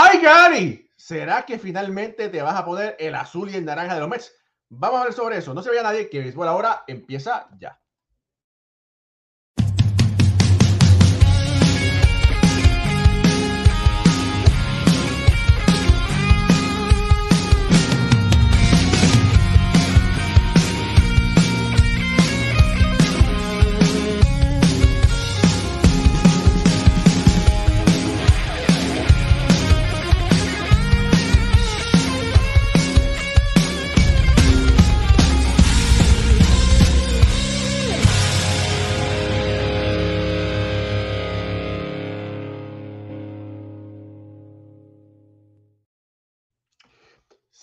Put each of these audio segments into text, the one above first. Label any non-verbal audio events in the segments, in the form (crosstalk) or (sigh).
¡Ay, Gary! ¿Será que finalmente te vas a poner el azul y el naranja de los Mets? Vamos a ver sobre eso. No se vea nadie que Béisbol ahora empieza ya.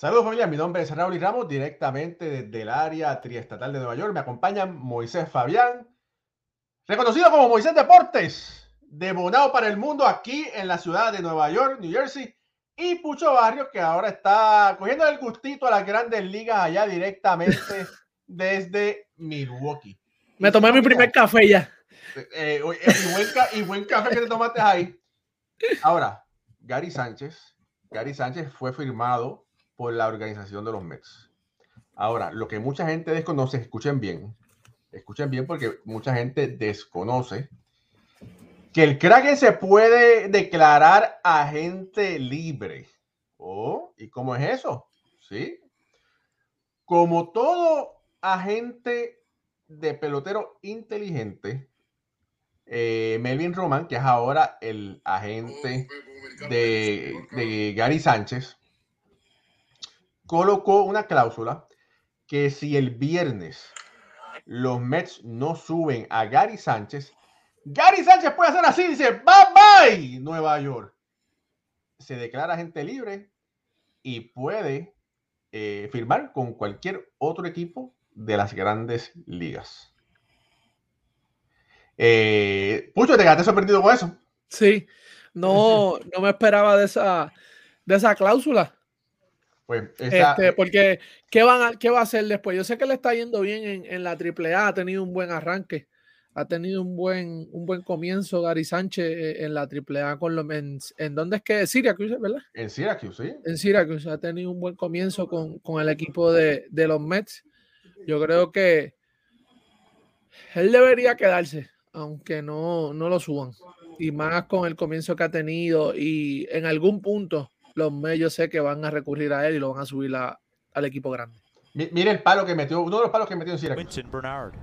Saludos familia, mi nombre es Raúl y Ramos, directamente desde el área triestatal de Nueva York. Me acompaña Moisés Fabián, reconocido como Moisés Deportes, de Bonao para el mundo aquí en la ciudad de Nueva York, New Jersey, y Pucho Barrio, que ahora está cogiendo el gustito a las grandes ligas allá directamente (laughs) desde Milwaukee. Me tomé mi primer café ya. Eh, eh, y, buen y buen café que te tomaste ahí. Ahora, Gary Sánchez, Gary Sánchez fue firmado por la organización de los Mets. Ahora, lo que mucha gente desconoce, escuchen bien, escuchen bien porque mucha gente desconoce que el Kraken se puede declarar agente libre. Oh, ¿y cómo es eso? Sí. Como todo agente de pelotero inteligente, eh, Melvin Roman, que es ahora el agente de, de Gary Sánchez, colocó una cláusula que si el viernes los Mets no suben a Gary Sánchez, Gary Sánchez puede hacer así, dice, bye bye, Nueva York. Se declara gente libre y puede eh, firmar con cualquier otro equipo de las grandes ligas. Eh, Pucho, ¿te quedaste sorprendido con eso? Sí, no, no me esperaba de esa, de esa cláusula. Pues este, porque, ¿qué, van a, ¿qué va a hacer después? Yo sé que le está yendo bien en, en la AAA, ha tenido un buen arranque, ha tenido un buen, un buen comienzo Gary Sánchez eh, en la AAA con los en, en dónde es que Syracuse, ¿verdad? En Syracuse, sí. En Syracuse ha tenido un buen comienzo con, con el equipo de, de, los Mets. Yo creo que él debería quedarse, aunque no, no lo suban. Y más con el comienzo que ha tenido y en algún punto los medios sé que van a recurrir a él y lo van a subir a, al equipo grande. Mire el palo que metió, uno de los palos que metió en Syracuse. Winston Bernard.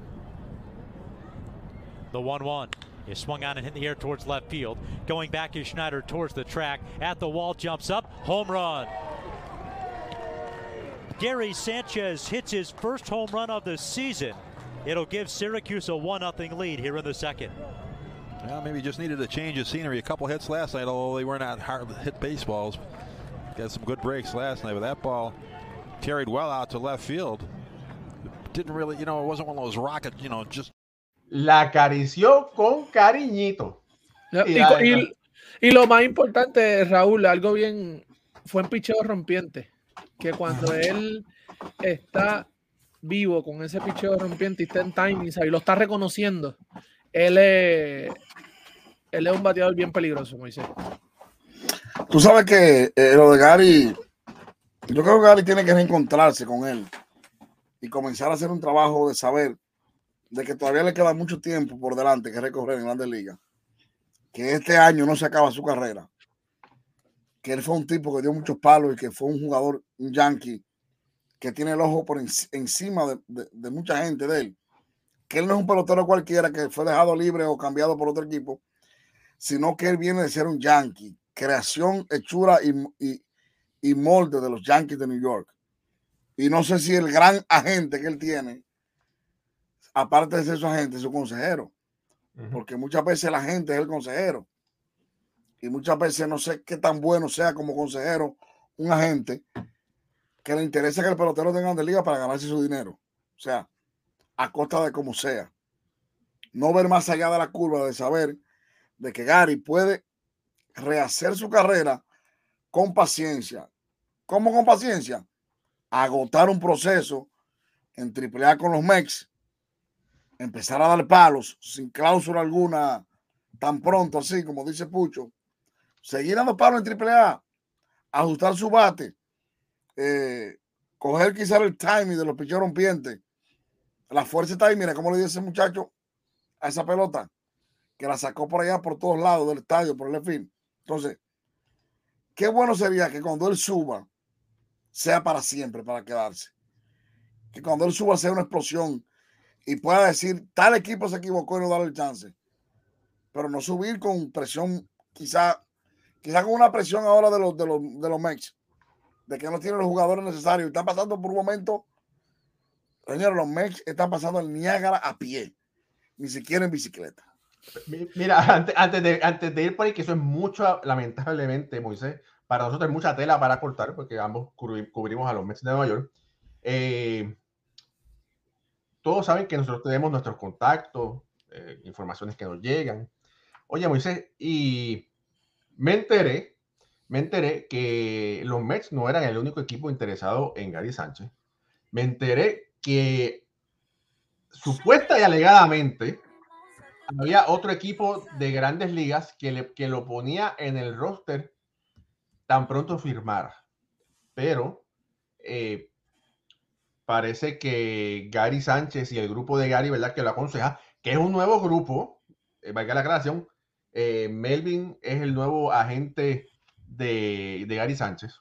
The 1-1 is swung on and hit the air towards left field. Going back is Schneider towards the track. At the wall, jumps up. Home run. Gary Sanchez hits his first home run of the season. It'll give Syracuse a 1-0 lead here in the second. Well, maybe just needed a change of scenery. A couple hits last night, although they were not hard hit baseballs. Got some good breaks last night, but that ball carried well out to left field. Didn't really, you know, it wasn't one of those rocket, you know, just. La acarició con cariñito. Y, y, y, y, lo más importante, Raúl, algo bien, fue en picheo rompiente. Que cuando él está vivo con ese picheo rompiente y está en timing y lo está reconociendo, él es, él es un bateador bien peligroso, Moisés. Tú sabes que eh, lo de Gary, yo creo que Gary tiene que reencontrarse con él y comenzar a hacer un trabajo de saber de que todavía le queda mucho tiempo por delante que recorrer en Grandes Ligas. Que este año no se acaba su carrera. Que él fue un tipo que dio muchos palos y que fue un jugador, un yankee, que tiene el ojo por encima de, mucha gente de él que él no es un pelotero cualquiera que fue dejado libre o cambiado por otro equipo, sino que él viene de ser un yankee, creación, hechura y, y, y molde de los Yankees de New York. Y no sé si el gran agente que él tiene, aparte de ser su agente, es su consejero. Uh -huh. Porque muchas veces la gente es el consejero. Y muchas veces no sé qué tan bueno sea como consejero un agente que le interesa que el pelotero tenga de liga para ganarse su dinero. O sea, a costa de como sea. No ver más allá de la curva, de saber de que Gary puede rehacer su carrera con paciencia. ¿Cómo con paciencia? Agotar un proceso en AAA con los Mex, empezar a dar palos sin cláusula alguna tan pronto así como dice Pucho, seguir dando palos en AAA ajustar su bate, eh, coger quizá el timing de los pichos rompientes, la fuerza está ahí, mira cómo le dio ese muchacho a esa pelota, que la sacó por allá por todos lados del estadio, por el fin. Entonces, qué bueno sería que cuando él suba, sea para siempre, para quedarse. Que cuando él suba sea una explosión y pueda decir, tal equipo se equivocó y no darle el chance. Pero no subir con presión, quizá, quizá con una presión ahora de los, de los, de los de que no tienen los jugadores necesarios. Están pasando por un momento, señores, los Mex están pasando el Niágara a pie, ni siquiera en bicicleta. Mira, (laughs) antes, antes, de, antes de ir por ahí, que eso es mucho, lamentablemente, Moisés, para nosotros es mucha tela para cortar, porque ambos cubrimos a los Mets de Nueva York. Eh, todos saben que nosotros tenemos nuestros contactos, eh, informaciones que nos llegan. Oye, Moisés, y me enteré, me enteré que los Mets no eran el único equipo interesado en Gary Sánchez. Me enteré que supuesta y alegadamente había otro equipo de grandes ligas que, le, que lo ponía en el roster tan pronto firmara. Pero eh, parece que Gary Sánchez y el grupo de Gary, ¿verdad? Que lo aconseja, que es un nuevo grupo, eh, valga la aclaración, eh, Melvin es el nuevo agente de, de Gary Sánchez.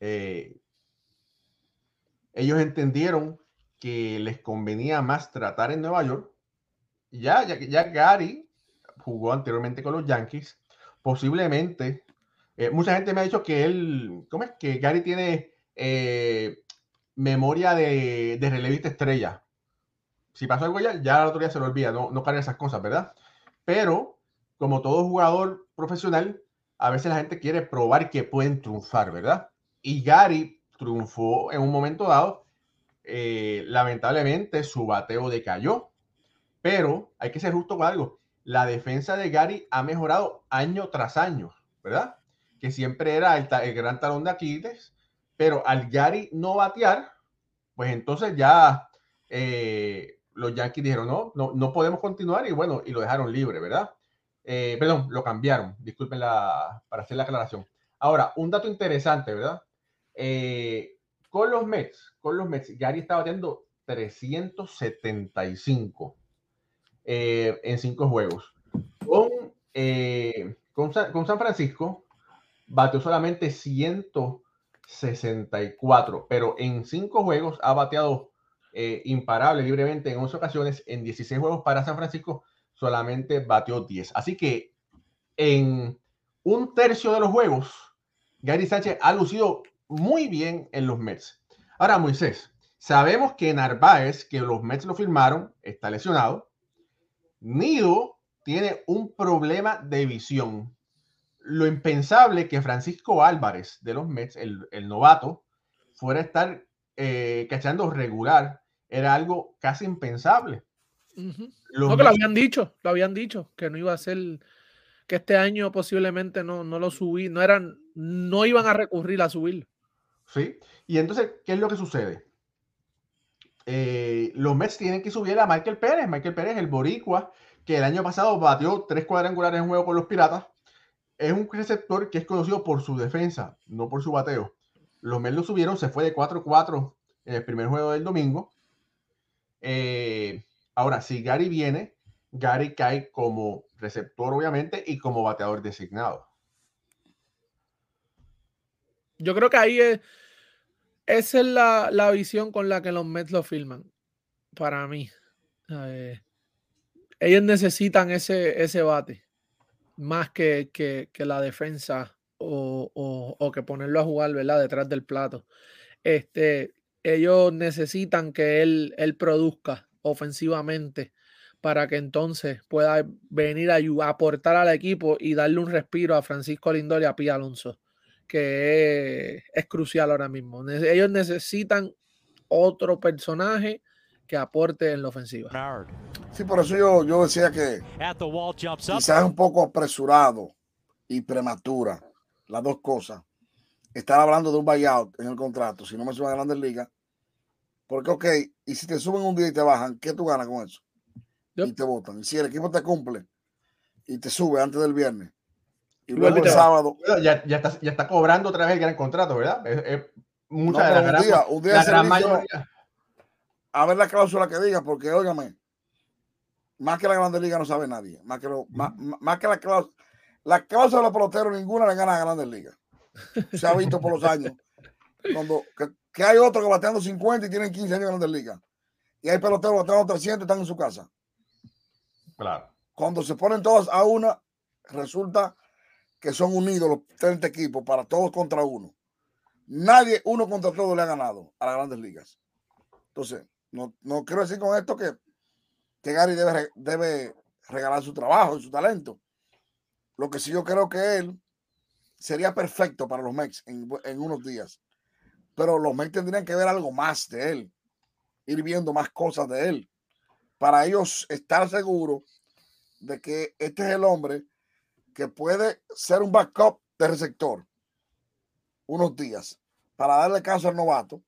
Eh, ellos entendieron que les convenía más tratar en Nueva York. Ya, ya, ya Gary jugó anteriormente con los Yankees. Posiblemente, eh, mucha gente me ha dicho que él, ¿cómo es? Que Gary tiene eh, memoria de, de, relevista estrella. Si pasó algo ya, ya la autoridad se lo olvida, no, no esas cosas, ¿verdad? Pero, como todo jugador profesional, a veces la gente quiere probar que pueden triunfar, ¿verdad? Y Gary triunfó en un momento dado. Eh, lamentablemente su bateo decayó, pero hay que ser justo con algo. La defensa de Gary ha mejorado año tras año, ¿verdad? Que siempre era el, el gran talón de Aquiles, pero al Gary no batear, pues entonces ya eh, los Yankees dijeron, no, no, podemos continuar y bueno, y lo dejaron libre, ¿verdad? Eh, perdón, lo cambiaron, disculpen para hacer la aclaración. Ahora, un dato interesante, ¿verdad? Eh, con los Mets, con los Mets, Gary está bateando 375 eh, en cinco juegos. Con, eh, con, San, con, San, Francisco bateó solamente 164, pero en cinco juegos ha bateado eh, imparable libremente en 11 ocasiones. En 16 juegos para San Francisco solamente bateó 10. Así que en un tercio de los juegos, Gary Sánchez ha lucido muy bien en los Mets. Ahora, Moisés, sabemos que Narváez, que los Mets lo firmaron, está lesionado. Nido tiene un problema de visión. Lo impensable que Francisco Álvarez de los Mets, el, el novato, fuera a estar eh, cachando regular, era algo casi impensable. Uh -huh. No, que lo habían dicho, lo habían dicho, que no iba a ser, que este año posiblemente no, no lo subí, no eran, no iban a recurrir a subirlo. ¿Sí? Y entonces, ¿qué es lo que sucede? Eh, los Mets tienen que subir a Michael Pérez. Michael Pérez, el boricua, que el año pasado batió tres cuadrangulares en juego con los Piratas. Es un receptor que es conocido por su defensa, no por su bateo. Los Mets lo subieron, se fue de 4-4 en el primer juego del domingo. Eh, ahora, si Gary viene, Gary cae como receptor, obviamente, y como bateador designado. Yo creo que ahí es, esa es la, la, visión con la que los Mets lo filman. Para mí. Eh, ellos necesitan ese, ese bate. Más que, que, que la defensa o, o, que ponerlo a jugar, ¿verdad? Detrás del plato. Este, ellos necesitan que él, él produzca ofensivamente para que entonces pueda venir a, aportar al equipo y darle un respiro a Francisco Lindor y a Pía Alonso que es, es, crucial ahora mismo. Ellos necesitan otro personaje que aporte en la ofensiva. Sí, por eso yo, yo decía que quizás es un poco apresurado y prematura las dos cosas. Estar hablando de un buyout en el contrato, si no me suben a Grandes Ligas, porque ok, y si te suben un día y te bajan, ¿qué tú ganas con eso? Yep. Y te votan. Y si el equipo te cumple y te sube antes del viernes, Y luego el sábado. Ya, ya, está, ya está cobrando otra vez el gran contrato, ¿verdad? Es, es mucha No, de la un gran, día- un día la de gran servicio- mayoría. a ver la cláusula que diga, porque óigame, más que la Grande Liga no sabe nadie. Más que, lo, más, más que la cláusula. La cláusula de los peloteros, ninguna le gana a Grandes Ligas. (laughs) Se ha visto por los años. Cuando, que, que hay otros que bateando 50 y tienen 15 años en Grandes Ligas. Y hay peloteros bateando 300 y están en su casa. Claro. Cuando se ponen todas a una, resulta que son unidos los 30 equipos para todos contra uno. Nadie, uno contra todos, le ha ganado a las grandes ligas. Entonces, no, no quiero decir con esto que, que Gary debe, debe regalar su trabajo y su talento. Lo que sí yo creo que él sería perfecto para los Mex en, en unos días. Pero los Mex tendrían que ver algo más de él, ir viendo más cosas de él, para ellos estar seguros de que este es el hombre que puede ser un backup de receptor unos días para darle caso al novato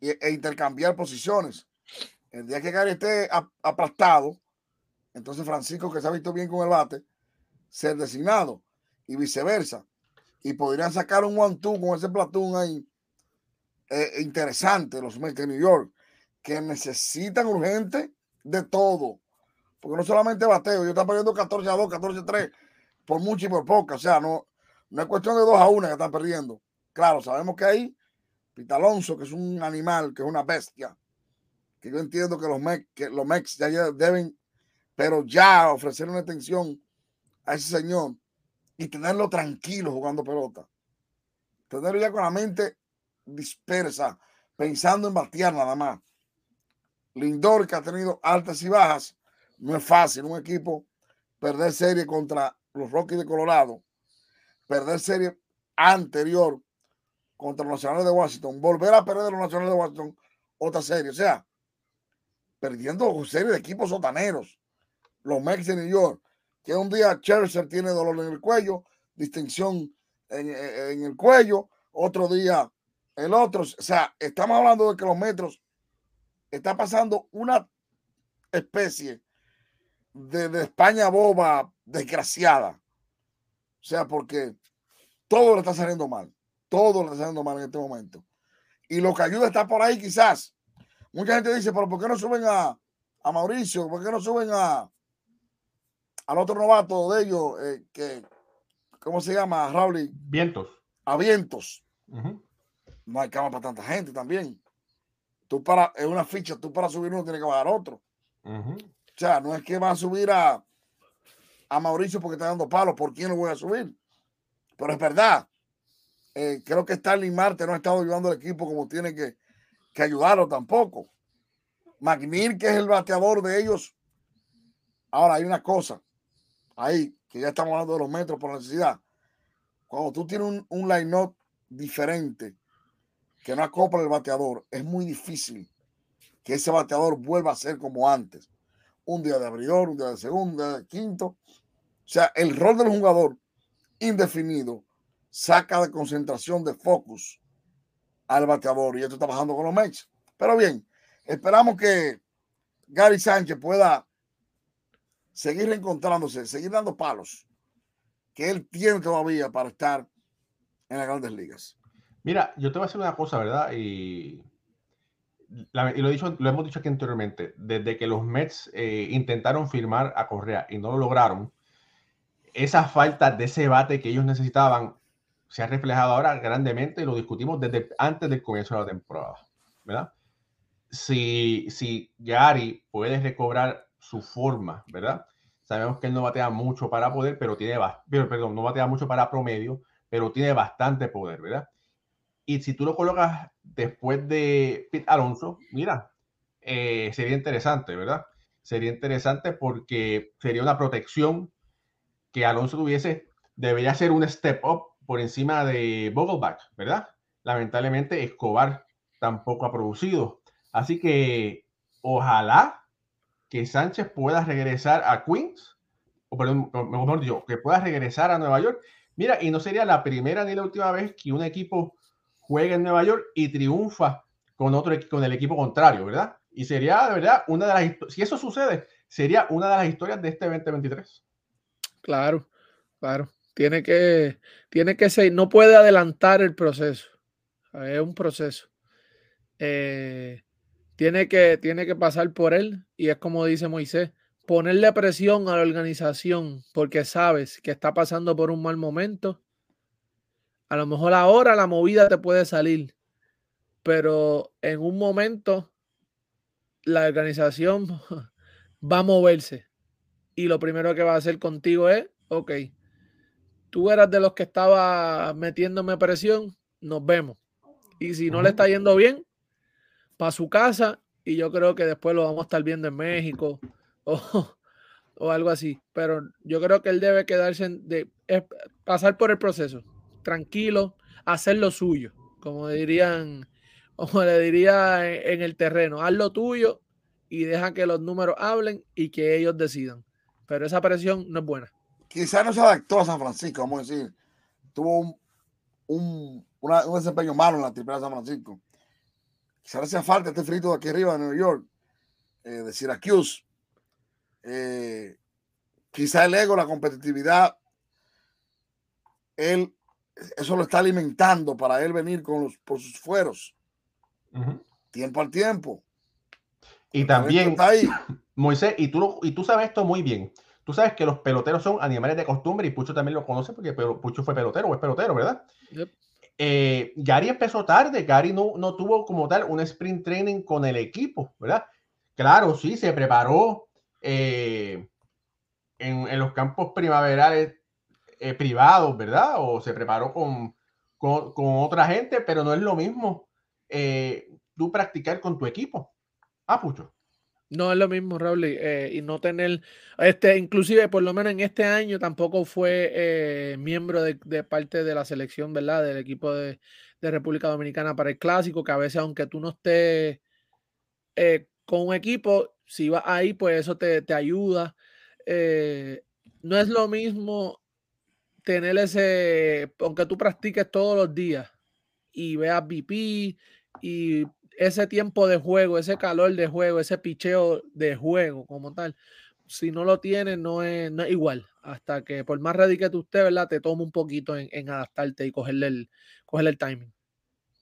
e intercambiar posiciones. El día que Gary esté ap- aplastado, entonces Francisco, que se ha visto bien con el bate, ser designado y viceversa. Y podrían sacar un one-two con ese platoon ahí eh, interesante, los Mets de New York, que necesitan urgente de todo. Porque no solamente bateo, yo están perdiendo 14 a 2, 14 a 3, por mucho y por poco. O sea, no, no es cuestión de 2 a 1 que están perdiendo. Claro, sabemos que ahí, Pita Alonso, que es un animal, que es una bestia, que yo entiendo que los Mex, que los Mex ya deben, pero ya ofrecer una atención a ese señor y tenerlo tranquilo jugando pelota. Tenerlo ya con la mente dispersa, pensando en batear nada más. Lindor, que ha tenido altas y bajas, no es fácil un equipo perder serie contra los Rockies de Colorado, perder serie anterior contra los Nacionales de Washington, volver a perder los Nacionales de Washington otra serie, o sea, perdiendo serie de equipos sotaneros, los Mets de New York, que un día Scherzer tiene dolor en el cuello, distinción en, en- en el cuello, otro día el otro, o sea, estamos hablando de que los metros está pasando una especie de, de España boba desgraciada. O sea, porque todo le está saliendo mal. Todo le está saliendo mal en este momento. Y lo que ayuda está por ahí quizás. Mucha gente dice, pero ¿por qué no suben a, a Mauricio? ¿Por qué no suben a al otro novato de ellos? eh, que, ¿Cómo se llama? Raúl. Vientos. A Vientos. No hay cama para tanta gente también. Tú para, es una ficha, tú para subir uno tienes que bajar otro. O sea, no es que van a subir a, a Mauricio porque está dando palos. ¿Por quién lo voy a subir? Pero es verdad. Eh, creo que Starling Marte no ha estado ayudando al equipo como tiene que, que ayudarlo tampoco. McNeil, que es el bateador de ellos. Ahora hay una cosa ahí, que ya estamos hablando de los metros por necesidad. Cuando tú tienes un, un line-up diferente que no acopla el bateador, es muy difícil que ese bateador vuelva a ser como antes un día de abridor, un día de segundo, un día de quinto. O sea, el rol del jugador indefinido saca de concentración de focus al bateador y esto está bajando con los Mets. Pero bien, esperamos que Gary Sánchez pueda seguir reencontrándose, seguir dando palos que él tiene todavía para estar en las grandes ligas. Mira, yo te voy a decir una cosa, ¿verdad? La- y lo, dicho, lo hemos dicho aquí anteriormente, desde que los Mets eh, intentaron firmar a Correa y no lo lograron, esa falta de ese bate que ellos necesitaban se ha reflejado ahora grandemente y lo discutimos desde antes del comienzo de la temporada, ¿verdad? Si, si Gary puede recobrar su forma, ¿verdad? Sabemos que él no batea mucho para poder, pero tiene, perdón, no batea mucho para promedio, pero tiene bastante poder, ¿verdad? Y si tú lo colocas después de Pete Alonso, mira, eh, sería interesante, ¿verdad? Sería interesante porque sería una protección que Alonso tuviese, debería ser un step up por encima de Vogelbach, ¿verdad? Lamentablemente Escobar tampoco ha producido. Así que ojalá que Sánchez pueda regresar a Queens, o perdón, mejor dicho, que pueda regresar a Nueva York. Mira, y no sería la primera ni la última vez que un equipo juega en Nueva York y triunfa con otro con el equipo contrario, ¿verdad? Y sería, de verdad, una de las si eso sucede, sería una de las historias de este 2023. Claro. Claro, tiene que, tiene que ser, no puede adelantar el proceso. Es un proceso. Eh, tiene, que, tiene que pasar por él y es como dice Moisés, ponerle presión a la organización porque sabes que está pasando por un mal momento. A lo mejor ahora la movida te puede salir, pero en un momento la organización (laughs) va a moverse y lo primero que va a hacer contigo es, ok, tú eras de los que estaba metiéndome presión, nos vemos. Y si no le está yendo bien, para su casa y yo creo que después lo vamos a estar viendo en México (laughs) o, o algo así. Pero yo creo que él debe quedarse, de, pasar por el proceso, tranquilo, hacer lo suyo, como dirían, como le diría en, el terreno, haz lo tuyo y deja que los números hablen y que ellos decidan. Pero esa presión no es buena. Quizás no se adaptó a San Francisco, vamos a decir. Tuvo un, un, un desempeño malo en la triple de San Francisco se hace falta este frito de aquí arriba de New York, eh, de Syracuse. Eh, quizá el ego, la competitividad, él, eso lo está alimentando para él venir con los, por sus fueros. Tiempo al tiempo. Y también, (clears throat) Moisés, y tú, y tú sabes esto muy bien. Tú sabes que los peloteros son animales de costumbre y Pucho también lo conoce porque Pucho fue pelotero o es pelotero, ¿verdad? Eh, Gary empezó tarde, Gary no, no tuvo como tal un sprint training con el equipo, ¿verdad? Claro, sí, se preparó eh, en, los campos primaverales eh, privados, ¿verdad? O se preparó con, con, otra gente, pero no es lo mismo tú practicar con tu equipo. Ah, Pucho. No es lo mismo, Raúl, eh, y no tener, este, inclusive por lo menos en este año tampoco fue eh, miembro de, parte de la selección, ¿verdad? Del equipo de, República Dominicana para el clásico, que a veces aunque tú no estés eh, con un equipo, si vas ahí, pues eso te, te ayuda. no es lo mismo tener ese, aunque tú practiques todos los días y veas VP y ese tiempo de juego, ese calor de juego, ese picheo de juego como tal, si no lo tiene, no es, igual. Hasta que por más ready que tú estés, ¿verdad? Te toma un poquito en, adaptarte y cogerle el, cogerle el timing.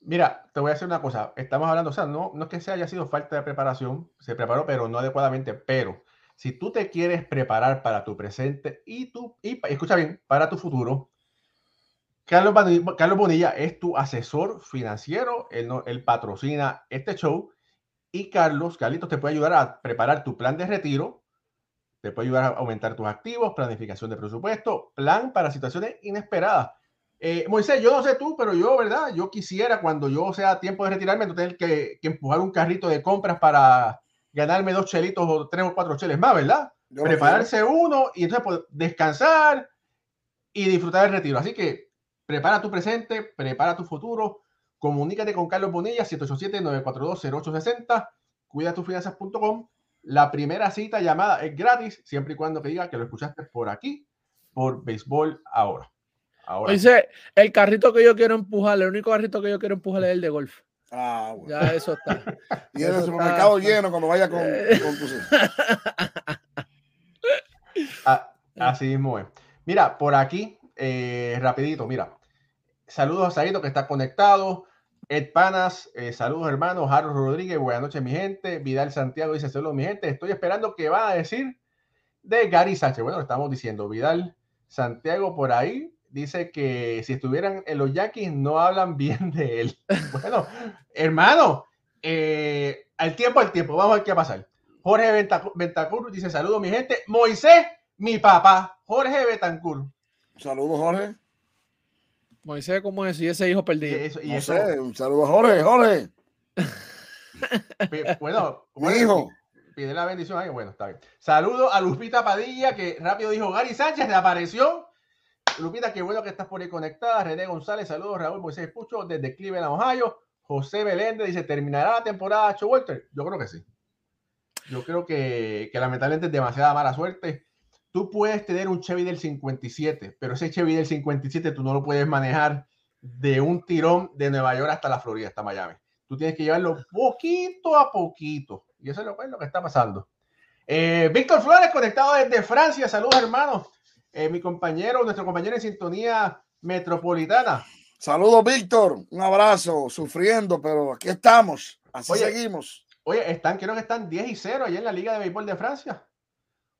Mira, te voy a decir una cosa. Estamos hablando, o sea, no, no es que se haya sido falta de preparación, se preparó, pero no adecuadamente. Pero si tú te quieres preparar para tu presente y tú, y escucha bien, para tu futuro, Carlos, Bonilla es tu asesor financiero, él, patrocina este show y Carlos, Carlitos te puede ayudar a preparar tu plan de retiro, te puede ayudar a aumentar tus activos, planificación de presupuesto, plan para situaciones inesperadas. Eh, Moisés, yo no sé tú, pero yo, ¿verdad? Yo quisiera cuando yo sea tiempo de retirarme, no tener que, empujar un carrito de compras para ganarme dos chelitos o tres o cuatro cheles más, ¿verdad? Prepararse uno y entonces pues, descansar y disfrutar del retiro. Así que Prepara tu presente, prepara tu futuro. Comunícate con Carlos Bonilla, 787-942-0860. Cuidatufinanzas.com. La primera cita llamada es gratis, siempre y cuando te diga que lo escuchaste por aquí, por Béisbol Ahora. ahora. Dice, el carrito que yo quiero empujar, el único carrito que yo quiero empujar es el de golf. Ah, Ya eso está. (laughs) y en el supermercado lleno cuando vaya con, con tus (laughs) ah, Así mismo es. Mira, por aquí, eh, rapidito, mira. Saludos a Saito que está conectado. Ed Panas, eh, saludos hermanos. Harold Rodríguez, buenas noches, mi gente. Vidal Santiago dice: Saludos, mi gente. Estoy esperando que va a decir de Gary Sánchez. Bueno, lo estamos diciendo. Vidal Santiago por ahí dice que si estuvieran en los Yankees no hablan bien de él. (laughs) Bueno, hermano, eh, al tiempo, al tiempo. Vamos a ver qué va a pasar. Jorge Bentancur dice: Saludos, mi gente. Moisés, mi papá. Jorge Bentancur. Saludos, Jorge. Moisés, ¿cómo es? Y ese hijo perdido. Y eso, un saludo a Jorge, Jorge. bueno, (laughs) mi hijo. Pide la bendición ahí. Bueno, está bien. Saludo a Lupita Padilla, que rápido dijo Gary Sánchez, le apareció. Lupita, qué bueno que estás por ahí conectada. René González, saludos. Raúl Moisés Pucho, desde Cleveland, Ohio. José Belende dice: ¿terminará la temporada Cho Walter? Yo creo que sí. Yo creo que, que lamentablemente es demasiada mala suerte tú puedes tener un Chevy del 57, pero ese Chevy del 57 tú no lo puedes manejar de un tirón de Nueva York hasta la Florida, hasta Miami. Tú tienes que llevarlo poquito a poquito. Y eso es lo, que está pasando. Eh, Víctor Flores conectado desde Francia. Saludos, hermanos. Eh, mi compañero, nuestro compañero en sintonía metropolitana. Saludos, Víctor. Un abrazo, sufriendo, pero aquí estamos. Así Oye, seguimos. Oye, están, creo que están 10 y 0 allá en la Liga de Béisbol de Francia.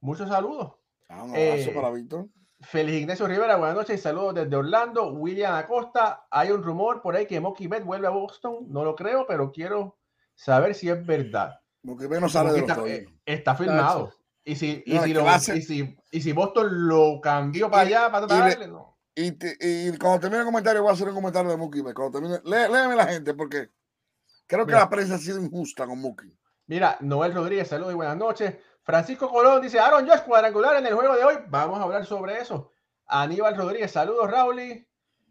Muchos saludos. Ah, un abrazo Eh, para Víctor. Félix Ignacio Rivera, buenas noches y saludos desde Orlando. William Acosta, hay un rumor por ahí que Mocky Bet vuelve a Boston. No lo creo, pero quiero saber si es verdad. Porque no sale de Mocky los está, eh, Toros. está firmado. Y si, y, No, si lo- y, si, y si Boston lo cambió para Y- allá, para y le- darle, no. Y, te- y cuando termine el comentario, voy a hacer un comentario de Mookie. Cuando termine, lé- léeme la gente, porque creo que Mira. la prensa ha sido injusta con Mookie. Mira, Noel Rodríguez, saludos y buenas noches. Francisco Colón dice, Aaron Josh cuadrangular en el juego de hoy. Vamos a hablar sobre eso. Aníbal Rodríguez, saludos, Rauli.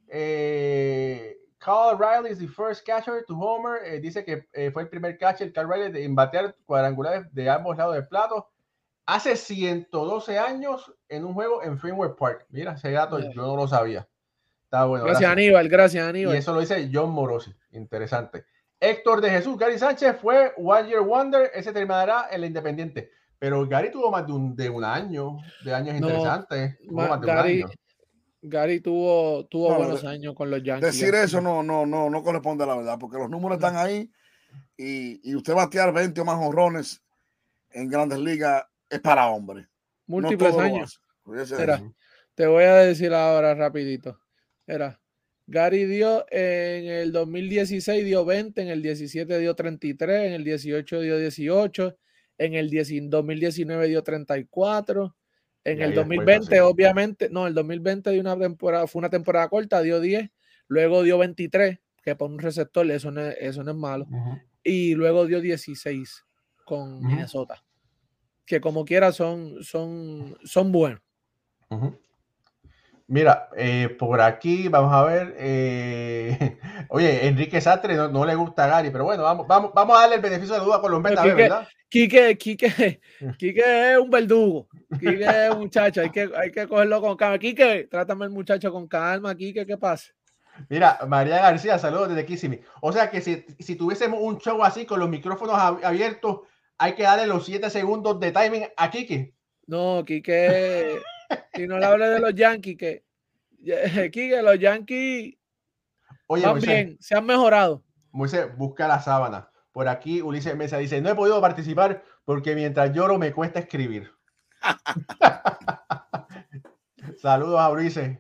Eh, Carl Riley is the first catcher to homer. Eh, dice que eh, fue el primer catcher, Carl Riley, de- batear cuadrangulares de ambos lados del plato. Hace 112 años en un juego en Fenway Park. Mira, ese dato Yeah. yo no lo sabía. Está bueno. Gracias, Aníbal. Gracias, Y Aníbal. eso lo dice John Morosi. Interesante. Héctor de Jesús, Gary Sánchez fue One Year Wonder. Ese terminará en la Independiente. Pero Gary tuvo más de un, de un año, de años No, interesantes. Tuvo Ma- más de un Gary, año. Gary tuvo, tuvo No, buenos de- años con los Yankees. Decir eso no, no, no, no corresponde a la verdad, porque los números están ahí y, y usted batear 20 o más honrones en grandes ligas es para hombres. Múltiples años. eso. Te voy a decir ahora rapidito. Era, Gary dio en el 2016 dio 20, en el 17 dio 33, en el 18 dio 18, en el 10 2019 dio 34, en Y el ahí después 2020 así. obviamente, no, el 2020 dio una temporada, fue una temporada corta, dio 10, luego dio 23, que por un receptor eso no es, eso no es malo, y luego dio 16 con. Minnesota. Que como quiera son, son, son buenos. Mira, eh, por aquí vamos a ver. eh, (laughs) oye, Enrique Sastre no, no le gusta a Gary, pero bueno, vamos, vamos, vamos a darle el beneficio de la duda con los metas, Aquí que- ¿verdad? Quique, Quique, (laughs) Quique es un verdugo. Quique es un muchacho, hay que, hay que cogerlo con calma. Quique, trátame al muchacho con calma, Quique, ¿qué pasa? Mira, María García, saludos desde Kissimmee. O sea que si, si tuviésemos un show así con los micrófonos ab- abiertos, hay que darle los 7 segundos de timing a Kiki. No, Quique, si no le hables de los Yankees, que (laughs) Quique, los Yankees Oye, van Moisés, bien, se han mejorado. Moisés, busca la sábana. Por aquí Ulises Mesa dice, no he podido participar porque mientras lloro me cuesta escribir. (laughs) Saludos a Ulises.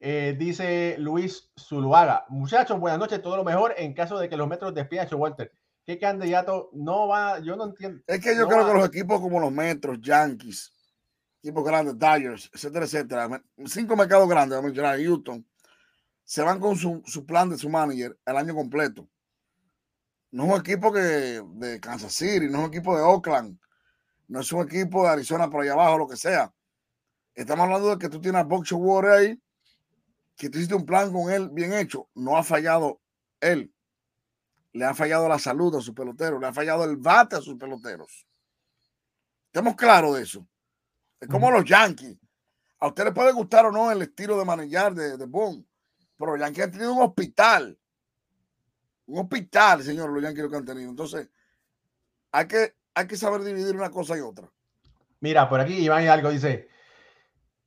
Eh, dice Luis Zuluaga. Muchachos, buenas noches, todo lo mejor en caso de que los metros despidan a Walter. ¿Qué candidato no va? Yo no entiendo. Es que yo no creo va- que los equipos como los Metros, Yankees, equipos grandes, Dyers, etcétera, etcétera, cinco mercados grandes, vamos a mencionar Houston, se van con su, su plan de su manager el año completo. No es un equipo que, de Kansas City, no es un equipo de Oakland, no es un equipo de Arizona por allá abajo, lo que sea. Estamos hablando de que tú tienes a Box War ahí, que tú hiciste un plan con él bien hecho. No ha fallado él. Le ha fallado la salud a sus peloteros, le ha fallado el bate a sus peloteros. Estamos claros de eso. Es como los Yankees. A usted le puede gustar o no el estilo de manejar de, de Bond, pero los Yankees han tenido un hospital. Un hospital, señor, los Yankees lo que han tenido. Entonces, hay que, hay que saber dividir una cosa y otra. Mira, por aquí Iván Hidalgo dice,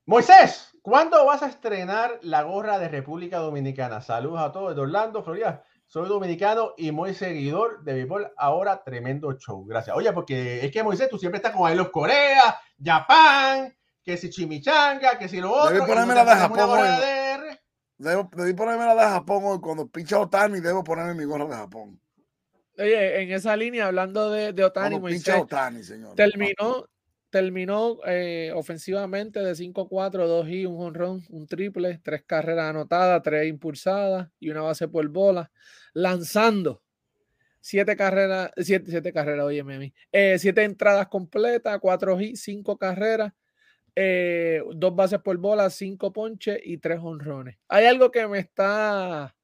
Moisés, ¿cuándo vas a estrenar la gorra de República Dominicana? Saludos a todos de Orlando, Florida. Soy dominicano y muy seguidor de béisbol. Ahora, tremendo show. Gracias. Oye, porque es que Moisés, tú siempre estás con los Corea, Japón, que si Chimichanga, que si lo otro. Debí ponerme la de Japón hoy. de. Debo, debí ponerme la de Japón hoy. Cuando pincha Otani, debo ponerme mi gorra de Japón. Oye, en esa línea, hablando de, de Otani, Cuando pincha Moisés, Otani, señor. terminó, terminó eh, ofensivamente de 5-4, 2 y un honrón, un triple, tres carreras anotadas, tres impulsadas y una base por bola, lanzando siete carreras, siete, siete carreras, oye, Memi, eh, siete entradas completas, cuatro hits, cinco carreras, eh, dos bases por bola, cinco ponches y tres honrones. Hay algo que me está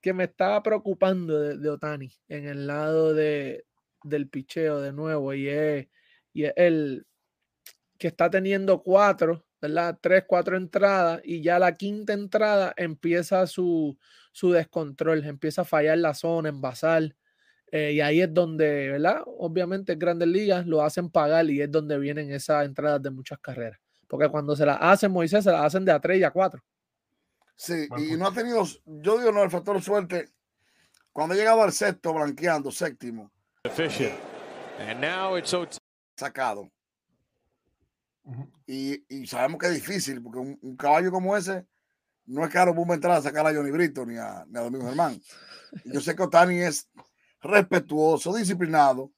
que me está preocupando de, de Otani en el lado de, del picheo de nuevo y es, y es el que está teniendo cuatro, ¿verdad? Tres, cuatro entradas y ya la quinta entrada empieza su, su descontrol, empieza a fallar la zona, envasar. eh, y ahí es donde, ¿verdad? Obviamente en grandes ligas lo hacen pagar y es donde vienen esas entradas de muchas carreras. Porque cuando se la hacen Moisés, se la hacen de a 3 y a 4. Sí, Buen y punto. no ha tenido, yo digo no, el factor suerte, cuando ha llegado al sexto, blanqueando, séptimo. And now it's sacado. Y, y sabemos que es difícil, porque un, un caballo como ese no es caro bomba entrar a sacar a Johnny Brito ni a, ni a Domingo Germán. Yo sé que Otani es respetuoso, disciplinado,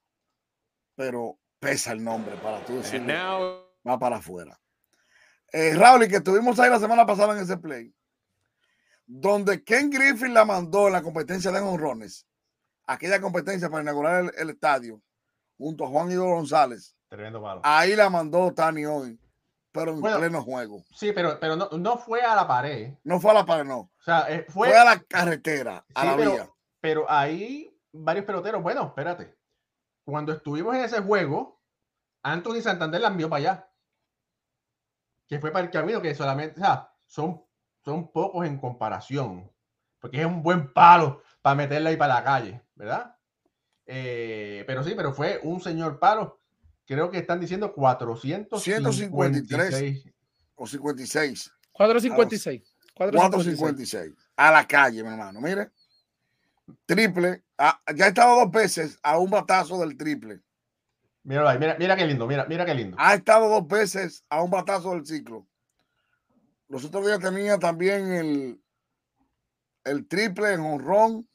pero pesa el nombre para tú decir now va para afuera. Eh, Raúl, y que estuvimos ahí la semana pasada en ese play, donde Ken Griffin la mandó en la competencia de honrones, aquella competencia para inaugurar el, el estadio, junto a Juan Ido González. Tremendo palo. Ahí la mandó Tani hoy, pero en Bueno. pleno juego. Sí, pero, pero no, no fue a la pared. No fue a la pared, no. O sea, eh, fue, Fue, a la carretera, a Sí, la pero- vía. pero ahí varios peloteros. Bueno, espérate. Cuando estuvimos en ese juego, Anthony Santander la envió para allá. Que fue para el camino, que solamente, o sea, son, son pocos en comparación. Porque es un buen palo para meterla ahí para la calle, ¿verdad? Eh, pero sí, pero fue un señor palo. Creo que están diciendo 453. O 56. 456. 456. 456. A la calle, mi hermano. Mire. Triple. Ah, ya ha estado dos veces a un batazo del triple. Míralo ahí, mira, mira qué lindo, mira, mira qué lindo. Ha estado dos veces a un batazo del ciclo. Los otros días tenía también el, el triple en honrón.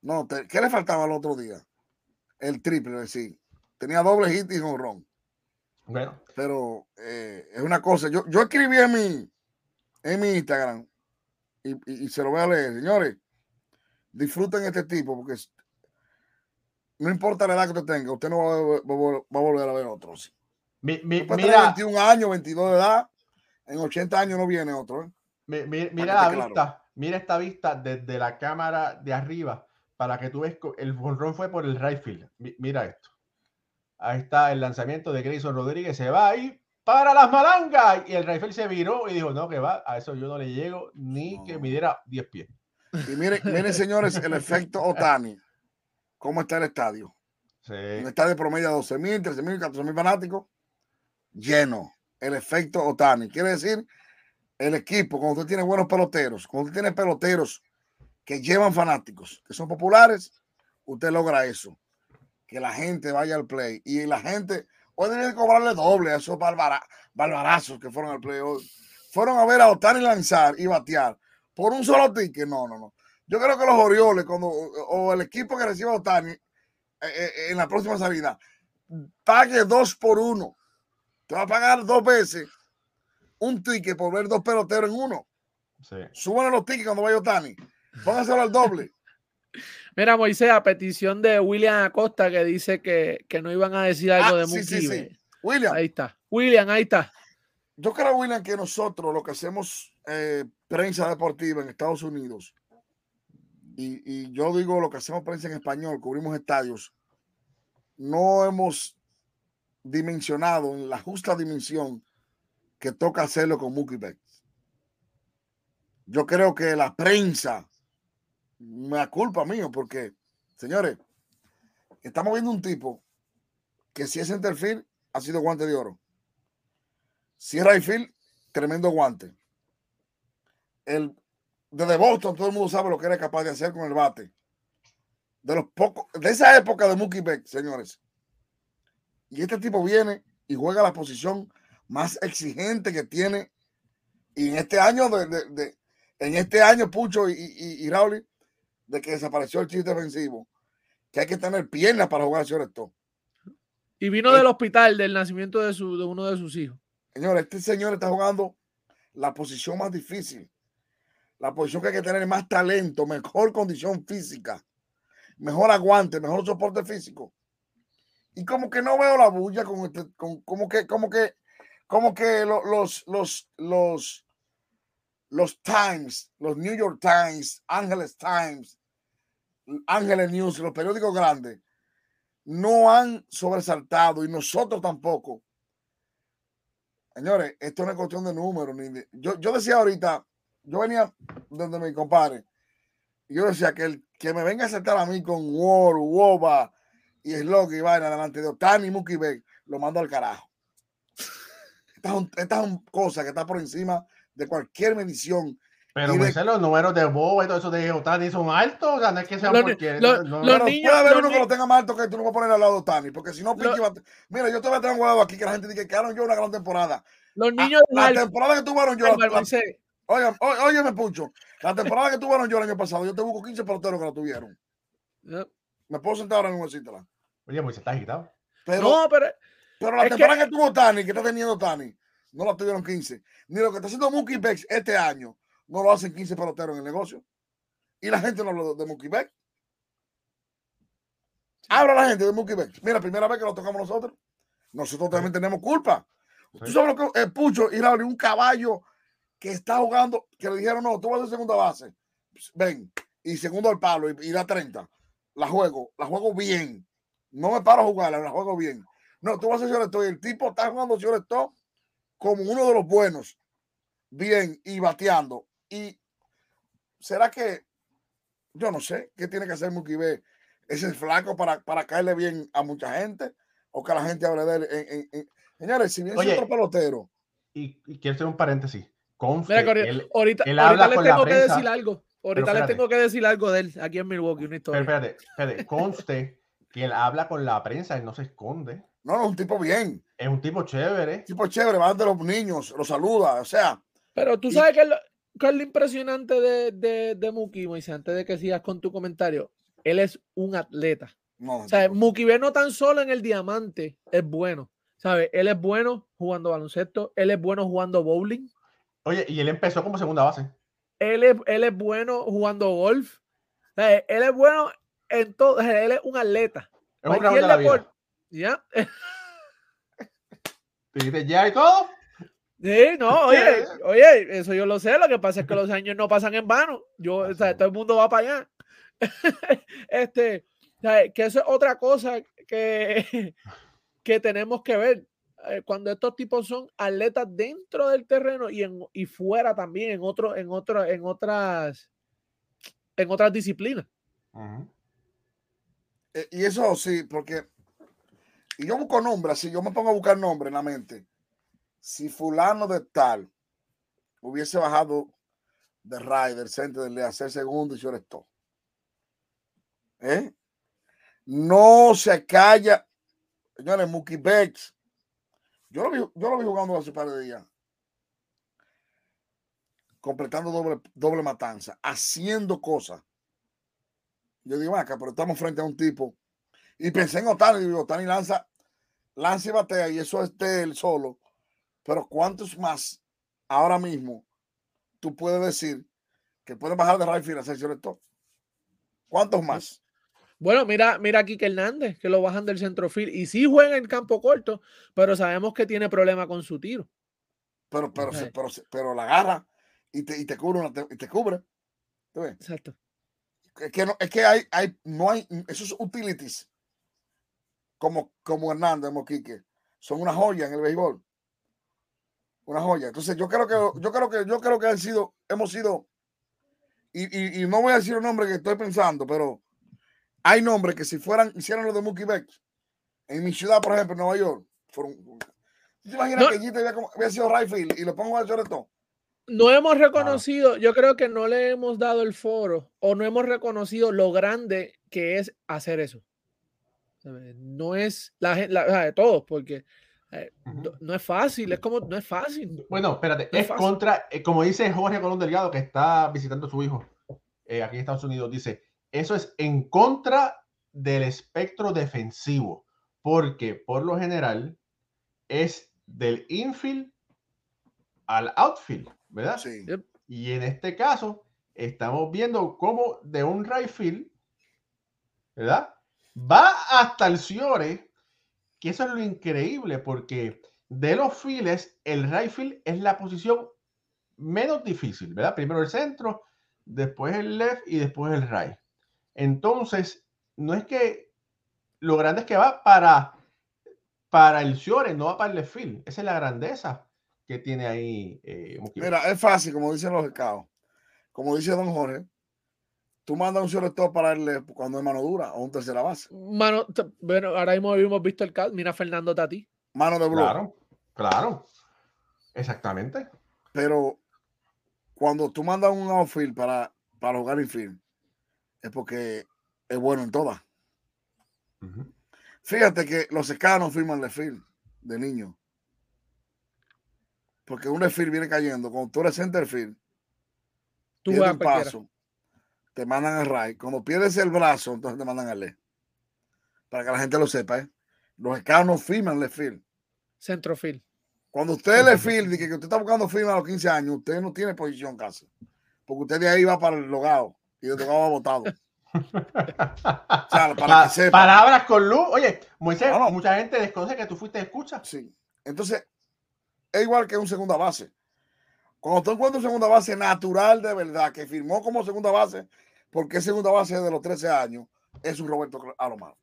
No, te- ¿qué le faltaba el otro día? El triple, sí. Tenía doble hit y honrón. Bueno, Pero eh, es una cosa. Yo, yo escribí en mi, en mi Instagram y, y- y se lo voy a leer. Señores, disfruten este tipo porque no importa la edad que usted tenga, usted no va a, va va volver a ver otros. mi- mi- Después mira, 21 años, 22 de edad, en 80 años no viene otro. ¿eh? Mi- mira la claro. vista, mira esta vista desde la cámara de arriba para que tú co- el jonrón fue por el right field. Mira esto. Ahí está el lanzamiento de Grayson Rodríguez, se va ahí para las malangas y el field se viró y dijo, no, que va, a eso yo no le llego ni que No. midiera 10 pies. Y miren, miren, señores, el efecto (laughs) Otani. ¿Cómo está el estadio? Sí. Un estadio promedio de 12 mil, 13 mil, 14 mil fanáticos. Lleno. El efecto Otani. Quiere decir, el equipo, cuando usted tiene buenos peloteros, cuando usted tiene peloteros que llevan fanáticos, que son populares, usted logra eso. Que la gente vaya al play. Y la gente, hoy deben cobrarle doble a esos barbara- barbarazos que fueron al play hoy. Fueron a ver a Otani lanzar y batear por un solo ticket. No, no, no. Yo creo que los Orioles, cuando, o el equipo que reciba a Otani, eh, eh, en la próxima salida, pague dos por uno. Te va a pagar dos veces un ticket por ver dos peloteros en uno. sí. Suban los tickets cuando vaya Otani. Póngaselo al doble. (laughs) Mira, Moisés, a petición de William Acosta que dice que, que no iban a decir algo Ah, de Mookie. sí. William, Ahí está. William, ahí está. yo creo, William, que nosotros lo que hacemos eh, prensa deportiva en Estados Unidos, y, y yo digo lo que hacemos prensa en español, cubrimos estadios, no hemos dimensionado en la justa dimensión que toca hacerlo con Mookie Betts. Yo creo que la prensa me culpa mío porque, señores, estamos viendo un tipo que si es centerfield ha sido guante de oro. Si es right field, tremendo guante. El, desde Boston todo el mundo sabe lo que era capaz de hacer con el bate. De los pocos, de esa época de Mookie Betts, señores. Y este tipo viene y juega la posición más exigente que tiene. Y en este año, de, de- de- en este año, Pucho y, y, y Raúl, de que desapareció el chiste defensivo, que hay que tener piernas para jugar esto. Y vino Eh. del hospital del nacimiento de, su, de uno de sus hijos. Señores, este señor está jugando la posición más difícil. La posición que hay que tener más talento, mejor condición física, mejor aguante, mejor soporte físico. Y como que no veo la bulla con este, con, como que, como que, como que lo- los, los, los, los Times, los New York Times, Angeles Times, Ángeles News, los periódicos grandes, no han sobresaltado y nosotros tampoco. Señores, esto no es cuestión de números. Yo, yo decía ahorita, yo venía donde mi compadre, y yo decía que el que me venga a aceptar a mí con War, Woba y Slog y vaina delante de Otani y Mookie Betts, lo mando al carajo. (laughs) Esta es, un- esta es una cosa que está por encima de cualquier medición. Pero de- Moisés, los números de Boba y todo eso de Otani son altos. O sea, no es que sean Los- porque. los- no- los Pero niños- puede haber los uno que ni- lo tenga más alto que tú no vas a poner al lado de Otani, porque si no, Lo- Pinky va a- Mira, yo todavía tengo guardado aquí que la gente dice que Aaron yo una gran temporada. Los Ah, niños de la Harvard, temporada que tuvieron yo, Oigan, ó- óyeme, Pucho. La temporada que tuvieron yo el año pasado, yo te busco 15 peloteros que la tuvieron. Me puedo sentar ahora mismo decírtela. Oye, Moisés está agitado. Pero, No, pero pero la es que- temporada que, tuvo Tani, que está teniendo Tani, no la tuvieron 15. Ni lo que está haciendo Mookie Becks este año, no lo hacen 15 peloteros en el negocio. Y la gente no habla de Mookie Becks. Habla la gente de Mookie Becks. Mira, primera vez que lo tocamos nosotros. Nosotros también tenemos culpa. Tú sabes lo que es Pucho y Raúl, un caballo que está jugando, que le dijeron, no, tú vas a segunda base. Ven, y segundo al palo, y, y da 30. La juego, la juego bien. No me paro a jugarla, la juego bien. No, tú vas a shortstop y el tipo está jugando shortstop como uno de los buenos. Bien, y bateando. Y será que, yo no sé, qué tiene que hacer Mookie B? Ese flaco para, para caerle bien a mucha gente o que la gente hable de él. en- en- en- Señores, si viene Oye, otro pelotero, Y, y quiero hacer un paréntesis. Conste, Mira, él- ahorita, él ahorita habla les con la tengo que prensa, decir algo. Ahorita les tengo que decir algo de él aquí en Milwaukee, una pero historia. espérate, espérate, conste que él habla con la prensa, él no se esconde. no, no, es un tipo bien, Es un tipo chévere. tipo chévere, va de los niños, los saluda, o sea, Pero tú Y- sabes que es lo, qué es lo impresionante de, de, de Mookie, Moisés, antes de que sigas con tu comentario. Él es un atleta. no. O sea, Mookie B no tan solo en el diamante es bueno. ¿Sabes? Él es bueno jugando baloncesto, él es bueno jugando bowling, Oye, y él empezó como segunda base. él es, él es bueno jugando golf. O sea, él es bueno en todo. o sea, Él es un atleta. Es un de la vida. ¿Ya? (laughs) Te dijiste ya y todo. Sí, no, (laughs) oye, oye, eso yo lo sé. Lo que pasa es que los años no pasan en vano. Yo, o sea, todo el mundo va para allá. (laughs) este, que eso es otra cosa que, (laughs) que tenemos que ver. eh, Cuando estos tipos son atletas dentro del terreno y, en, y fuera también, en otro, en otro, en otras, en otras disciplinas. Eh, Y eso sí, porque y yo busco nombres, así yo me pongo a buscar nombres en la mente. Si fulano de tal hubiese bajado de Ryder, center de hacer segundo y shortstop. ¿Eh? No se calla. Señores, Mookie Becks. Yo lo vi, yo lo vi jugando hace un par de días. Completando doble, doble matanza, haciendo cosas. Yo digo, acá, pero estamos frente a un tipo. Y pensé en Otani, digo, Otani lanza, lanza y batea, y eso es él solo. Pero ¿cuántos más ahora mismo tú puedes decir que pueden bajar de right field a? ¿Cuántos más? Bueno, mira, mira a Kike Hernández, que lo bajan del centrofield y sí juega en campo corto, pero sabemos que tiene problema con su tiro. Pero, pero, pero, pero la agarra y te, y te cubre, una- y te cubre. ¿Tú ves? Exacto. Es que, no, es que hay, hay, no hay, esos utilities como, como Hernández, Moquique, son una joya en el béisbol. Una joya. Entonces yo creo que, yo creo que, yo creo que han sido, hemos sido, y, y, y no voy a decir el nombre que estoy pensando, pero hay nombres que si fueran, hicieran lo de Mookie Becks, en mi ciudad, por ejemplo, en Nueva York, fueron, ¿tú ¿te imaginas No. que Jeter había, había sido right field y lo pongo al shortstop? No hemos reconocido, yo creo que no le hemos dado el foro o no hemos reconocido lo grande que es hacer eso. No es la gente, de todos, porque eh, no, no es fácil, es como, no es fácil. Bueno, espérate, No es es fácil. contra, eh, como dice Jorge Colón Delgado, que está visitando a su hijo eh, aquí en Estados Unidos, dice, eso es en contra del espectro defensivo, porque por lo general es del infield al outfield, ¿verdad? Sí. Y en este caso, estamos viendo cómo de un right field, ¿verdad? Va hasta el Ciore, que eso es lo increíble, porque de los files, el right field es la posición menos difícil, ¿verdad? Primero el centro, después el left y después el right. Entonces, no es que lo grande es que va para, para el Ciore, no va para el left field. Esa es la grandeza que tiene ahí. eh. Mira, es fácil, como dicen los escados. Como dice Don Jorge, tú mandas un shortstop para él cuando es mano dura o un tercera base. Mano, bueno, ahora mismo hemos visto el caso, mira Fernando Tati. Mano de blog. Claro, claro. Exactamente. Pero cuando tú mandas un outfield para, para jugar infield, es porque es bueno en todas. Fíjate que los escanos no firman left field de niño. Porque un field viene cayendo. Cuando tú eres center field, Tú vas un paso, te mandan al right. Cuando pierdes el brazo, entonces te mandan al left. Para que la gente lo sepa, ¿eh? Los escanos no firman left field. Centrofield. Cuando usted field y que usted está buscando firma a los 15 años, usted no tiene posición casi. Porque usted de ahí va para el logado y el logado va votado. O sea, para Pa- que sepa. palabras con luz. Oye, Moisés, No, no. mucha gente desconoce que tú fuiste escucha. Sí. Entonces, es igual que un segunda base. Cuando tú encuentras un segunda base natural de verdad, que firmó como segunda base, porque es segunda base de los 13 años, es un Roberto Alomar.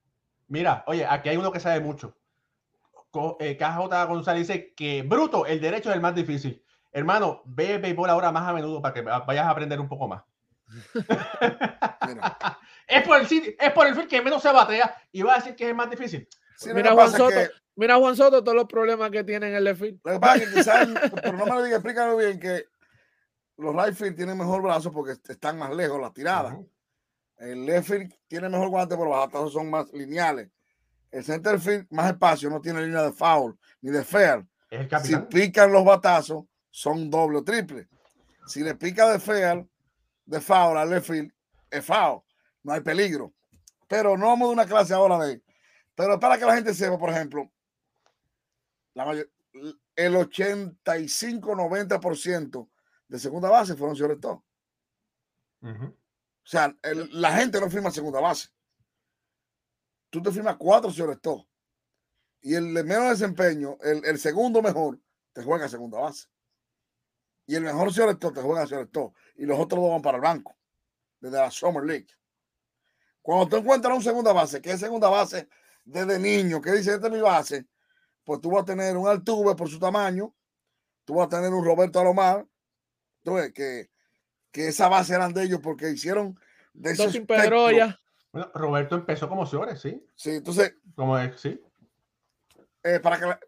Mira, oye, aquí hay uno que sabe mucho. Eh, KJ González dice que bruto, el derecho es el más difícil. Hermano, ve béisbol ahora más a menudo para que va- vayas a aprender un poco más. (laughs) Es por el es por el field que menos se batea y va a decir que es el más difícil. Sí, Mira Juan Soto, que- mira Juan Soto, todos los problemas que tiene en el field. Lo que pasa es que quizás, pero no me lo diga, explícame bien que los right field tienen mejor brazo porque están más lejos las tiradas. Ujú. El left field tiene mejor guante, pero los batazos son más lineales. El center field, más espacio, no tiene línea de foul ni de fair. Es el Si pican los batazos, son doble o triple. Si le pica de fair, de foul al left field, es foul. No hay peligro. Pero no vamos de una clase ahora de. Pero para que la gente sepa, por ejemplo, la mayor- el 85-90% de segunda base fueron todo. Ujú. O sea, el- la gente no firma segunda base. Tú te firmas cuatro todo. Y el de menos desempeño, el, el segundo mejor, te juega segunda base. Y el mejor todo te juega todo. Y los otros dos van para el banco. Desde la Summer League. Cuando tú encuentras un segunda base, que es segunda base desde niño, que dice, esta es mi base, pues tú vas a tener un Altuve por su tamaño, tú vas a tener un Roberto Alomar, ves que, que esa base eran de ellos porque hicieron de ese espectro. Pedroya. Bueno, Roberto empezó como señores, sí. Sí, entonces, Como es, sí. eh, para que la,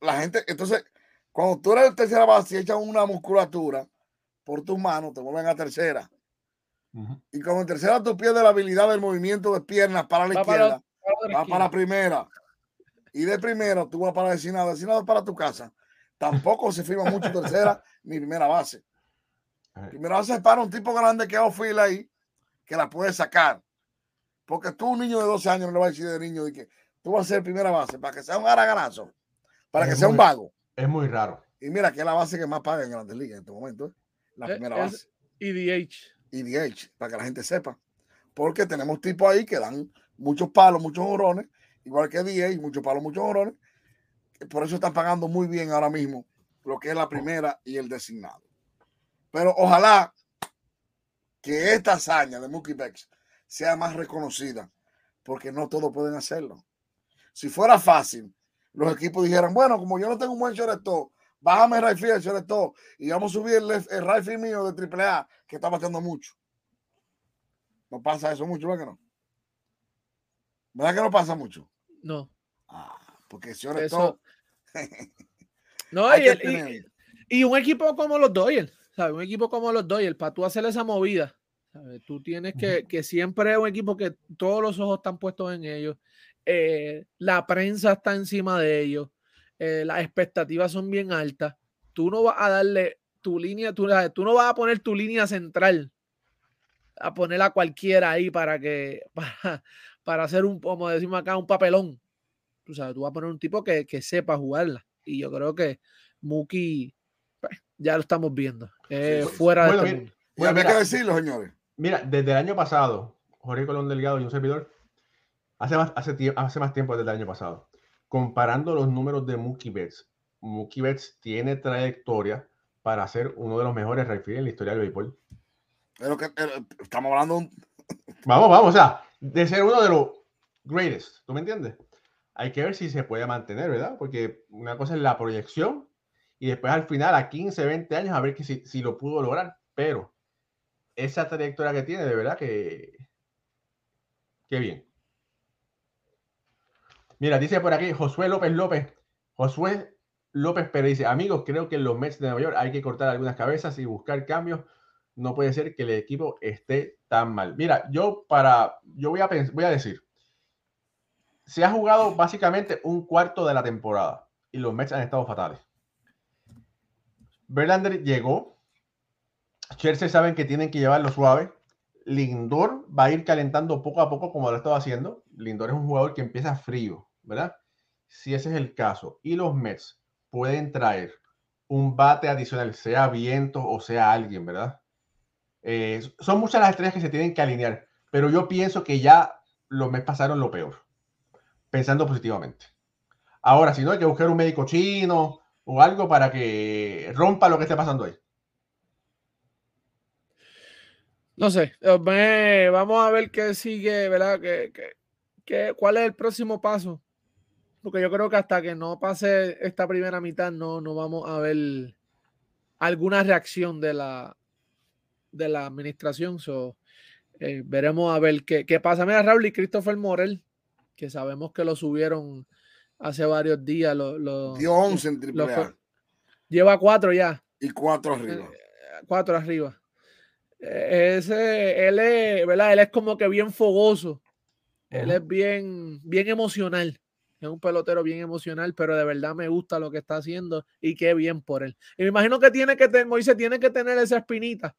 la gente, entonces, cuando tú eres tercera base y echan una musculatura por tus manos, te vuelven a tercera. Y como en tercera tú pierdes la habilidad del movimiento de piernas para la Va para izquierda, la va para primera. Y de primera tú vas para destinado, destinado para tu casa. Tampoco se firma mucho tercera (laughs) ni primera base. Base es para un tipo grande que haga fila ahí, que la puede sacar. Porque tú, un niño de 12 años, no le vas a decir de niño de que tú vas a ser primera base para que sea un araganazo, para que sea un vago. Es muy raro. Y mira que es la base que más paga en Grandes Ligas en este momento. ¿eh? La Eh, primera es- base. EDH. EDH, para que la gente sepa. Porque tenemos tipos ahí que dan muchos palos, muchos honrones, igual que DH, muchos palos, muchos honrones. que Por eso están pagando muy bien ahora mismo lo que es la primera y el designado. Pero ojalá que esta hazaña de Mookie Betts sea más reconocida, porque no todos pueden hacerlo. Si fuera fácil, los equipos dijeran, bueno, como yo no tengo un buen shortstop, bájame el right field, el shortstop, y vamos a subir el, el right field mío de AAA, que está bateando mucho. No pasa eso mucho, ¿verdad que no? ¿Verdad que no pasa mucho? No. Ah, porque el shortstop Eso. (laughs) No, hay y, y- y un equipo como los Dodgers, ¿sabes? Un equipo como los Dodgers, para tú hacer esa movida, ¿sabes? Tú tienes que, que siempre es un equipo que todos los ojos están puestos en ellos, eh, la prensa está encima de ellos, eh, las expectativas son bien altas. Tú no vas a darle tu línea, tú, sabes, tú no vas a poner tu línea central, a poner a cualquiera ahí para que, (laughs) para, para hacer un, como decimos acá, un papelón. Tú sabes, tú vas a poner un tipo que, que sepa jugarla. Y yo creo que Mookie, pues, ya lo estamos viendo. eh, pues, fuera bueno, de este mira, Bueno, había mira, que decirlo, señores. Mira, desde el año pasado, Jorge Colón Delgado y un servidor, hace más, hace, tie- hace más tiempo desde el año pasado, comparando los números de Mookie Betts. Mookie Betts tiene trayectoria para ser uno de los mejores right field en la historia del béisbol. Pero que eh, estamos hablando de un- (laughs) Vamos, vamos, o sea, de ser uno de los greatest, ¿tú me entiendes? Hay que ver si se puede mantener, ¿verdad? Porque una cosa es la proyección y después al final, a 15, 20 años, a ver si, si lo pudo lograr. Pero esa trayectoria que tiene, de verdad que. Qué bien. Mira, dice por aquí Josué López López. Josué López Pérez dice, amigos, creo que en los Mets de Nueva York hay que cortar algunas cabezas y buscar cambios. No puede ser que el equipo esté tan mal. Mira, yo para, yo voy a, voy a decir, se ha jugado básicamente un cuarto de la temporada y los Mets han estado fatales. Verlander llegó. Chelsea saben que tienen que llevarlo suave. Lindor va a ir calentando poco a poco como lo ha estado haciendo. Lindor es un jugador que empieza frío, ¿verdad? Si ese es el caso y los Mets pueden traer un bate adicional, sea viento o sea alguien, ¿verdad? Eh, son muchas las estrellas que se tienen que alinear, pero yo pienso que ya los Mets pasaron lo peor, pensando positivamente. Ahora, si no, hay que buscar un médico chino o algo para que rompa lo que esté pasando ahí. No sé, eh, vamos a ver qué sigue, ¿verdad? ¿Qué, cuál es el próximo paso? Porque yo creo que hasta que no pase esta primera mitad, no, no vamos a ver alguna reacción de la, de la administración. So, eh, veremos a ver qué, qué, pasa. Mira, Raúl y Christopher Morel, que sabemos que lo subieron hace varios días. Lo, Dio 11 en triple Lleva cuatro ya. Y cuatro arriba. Eh, cuatro arriba. Eh, ese, él es, ¿verdad? Él es como que bien fogoso. Él es bien, bien emocional. Es un pelotero bien emocional, pero de verdad me gusta lo que está haciendo y qué bien por él. Y me imagino que tiene que tener, Moisés tiene que tener esa espinita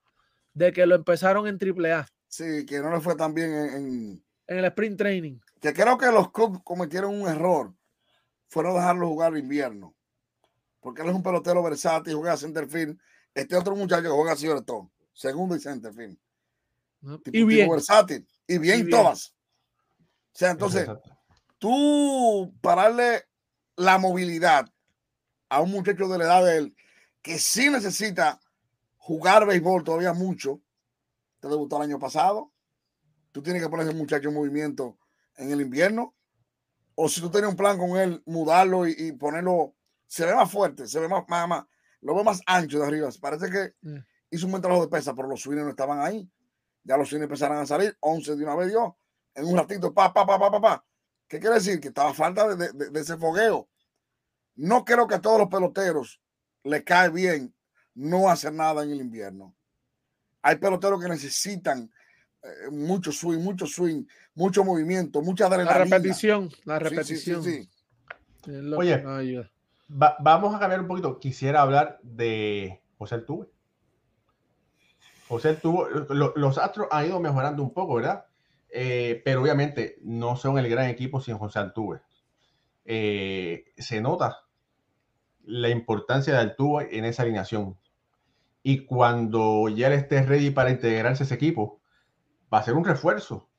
de que lo empezaron en AAA. Sí, que no le fue tan bien en, en, el sprint training. Que creo que los Cubs cometieron un error. Fueron dejarlo jugar invierno. Porque él es un pelotero versátil, juega centerfield. Este otro muchacho que juega todo segundo y centerfield. y bien. versátil. Y bien, todas. O sea, entonces, tú pararle la movilidad a un muchacho de la edad de él que sí necesita jugar béisbol todavía mucho, te debutó el año pasado, tú tienes que poner ese muchacho en movimiento en el invierno, o si tú tienes un plan con él, mudarlo y, ponerlo, se ve más fuerte, se ve más, más, lo ve más ancho de arriba. Parece que mm. hizo un buen trabajo de pesa, pero los swings no estaban ahí. Ya los swings empezaron a salir, 11 de una vez dio, en un ratito, pa, pa, pa, pa, pa, pa. ¿Qué quiere decir? Que estaba falta de, ese fogueo. No creo que a todos los peloteros les cae bien no hacer nada en el invierno. Hay peloteros que necesitan eh, mucho swing, mucho swing, mucho movimiento, mucha adrenalina. La repetición, la repetición. Sí, Oye, vamos a cambiar un poquito. Quisiera hablar de José Altuve. José Altuve, los Astros han ido mejorando un poco, ¿verdad? Eh, pero obviamente no son el gran equipo sin José Altuve. Eh, se nota la importancia de Altuve en esa alineación. Y cuando ya él esté ready para integrarse a ese equipo, va a ser un refuerzo.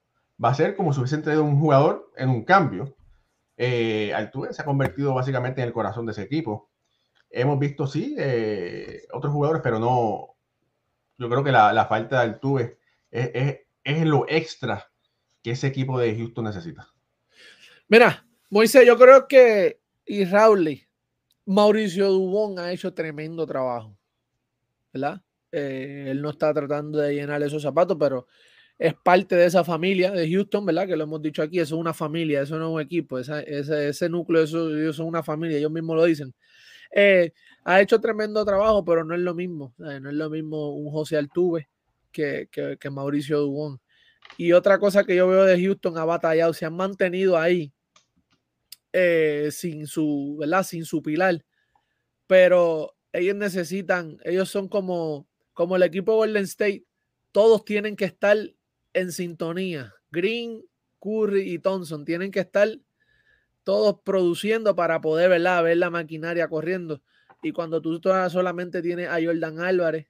Va a ser como si hubiese traído un jugador en un cambio. Eh, Altuve se ha convertido básicamente en el corazón de ese equipo. Hemos visto, sí, eh, otros jugadores, pero no. Yo creo que la, falta de Altuve es, es, es lo extra que ese equipo de Houston necesita. Mira, Moisés, yo creo que y Raúl, Mauricio Dubón ha hecho tremendo trabajo, ¿verdad? Eh, él no está tratando de llenar esos zapatos, pero es parte de esa familia de Houston, ¿verdad? Que lo hemos dicho aquí, eso es una familia, eso no es un equipo, ese, núcleo, eso, ellos son una familia, ellos mismos lo dicen. Eh, ha hecho tremendo trabajo, pero no es lo mismo, no es lo mismo un José Altuve que, que, que Mauricio Dubón. Y otra cosa que yo veo de Houston ha batallado, se han mantenido ahí eh, sin su, ¿verdad? Sin su pilar. Pero ellos necesitan, ellos son como, como el equipo Golden State, todos tienen que estar en sintonía. Green, Curry y Thompson tienen que estar todos produciendo para poder ver la maquinaria corriendo. Y cuando tú solamente tienes a Jordan Álvarez,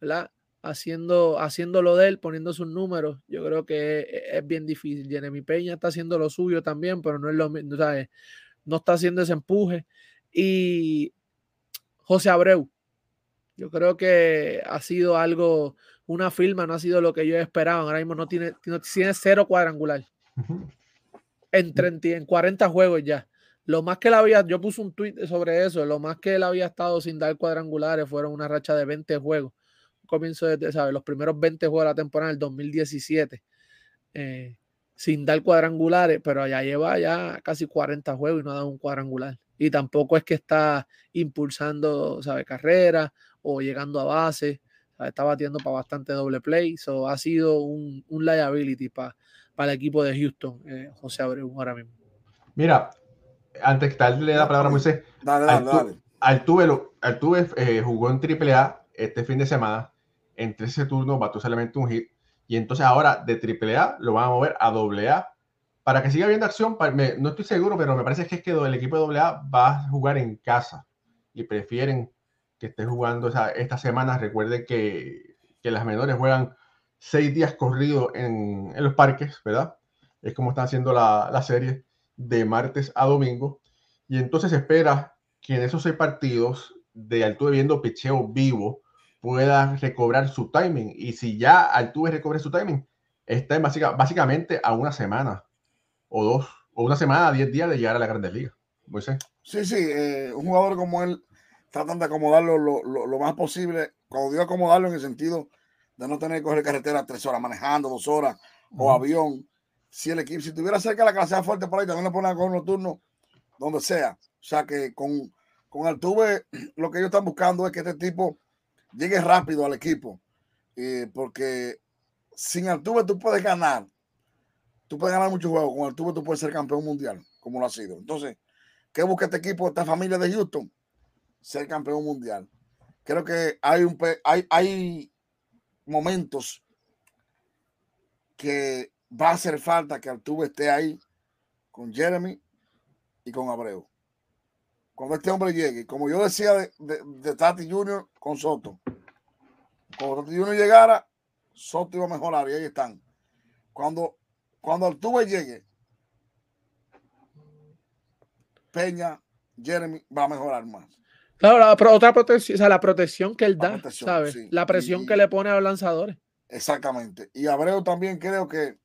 ¿verdad? haciendo, haciendo de él, poniendo sus números, yo creo que es, bien difícil. Jeremy Peña está haciendo lo suyo también, pero no es lo mismo, no está haciendo ese empuje. Y José Abreu, yo creo que ha sido algo, una firma, no ha sido lo que yo esperaba. Ahora mismo no tiene, tiene cero cuadrangular. En, 30, en 40 juegos ya. Lo más que él había, yo puse un tweet sobre eso, lo más que él había estado sin dar cuadrangulares fueron una racha de 20 juegos comienzo de, ¿sabes? Los primeros 20 juegos de la temporada del 2017, eh, sin dar cuadrangulares, pero allá lleva ya casi 40 juegos y no ha dado un cuadrangular. y tampoco es que está impulsando, ¿sabe? Carrera o llegando a base. Está batiendo para bastante doble play. So, ha sido un, un liability para el equipo de Houston, eh, José Abreu, ahora mismo. Mira, antes que darle la palabra a Moisés, Dale, dale, dale. Altuve, Altuve eh, jugó en AAA este fin de semana. Entre ese turno batió solamente un hit. Y entonces ahora de AAA lo van a mover a AA para que siga habiendo acción. Me, no estoy seguro, pero me parece que es que el equipo de AA va a jugar en casa y prefieren que esté jugando esa, esta semana. Recuerden que, que, las menores juegan seis días corridos en, en, los parques, ¿verdad? Es como están haciendo la, la serie de martes a domingo. Y entonces se espera que en esos seis partidos de Altuve viendo picheo vivo pueda recobrar su timing. Y si ya Altuve recobre su timing, está en básica, básicamente a una semana o dos, o una semana, diez días de llegar a la Grandes Ligas. Sí, sí, eh, un jugador como él tratan de acomodarlo lo, lo, lo, más posible. Cuando digo acomodarlo en el sentido de no tener que coger carretera tres horas manejando, dos horas uh -huh. o avión. Si el equipo, si tuviera cerca la clase fuerte por ahí, también le ponen a coger unos turnos donde sea. O sea que con, con Altuve (clears throat) lo que ellos están buscando es que este tipo llegue rápido al equipo. Eh, porque sin Altuve tú puedes ganar. Tú puedes ganar muchos juegos. Con Altuve tú puedes ser campeón mundial, como lo ha sido. Entonces, ¿qué busca este equipo, esta familia de Houston? Ser campeón mundial. Creo que hay, un, hay, hay momentos que va a hacer falta que Altuve esté ahí con Jeremy y con Abreu. Cuando este hombre llegue, como yo decía de, de, Tati Junior con Soto, cuando Tati Junior llegara, Soto iba a mejorar y ahí están. Cuando, cuando Altuve llegue, Peña, Jeremy va a mejorar más. Claro, la, pero otra protección, o sea, la protección que él da, ¿sabes? Sí. La presión y, que le pone a los lanzadores. Exactamente. Y Abreu también creo que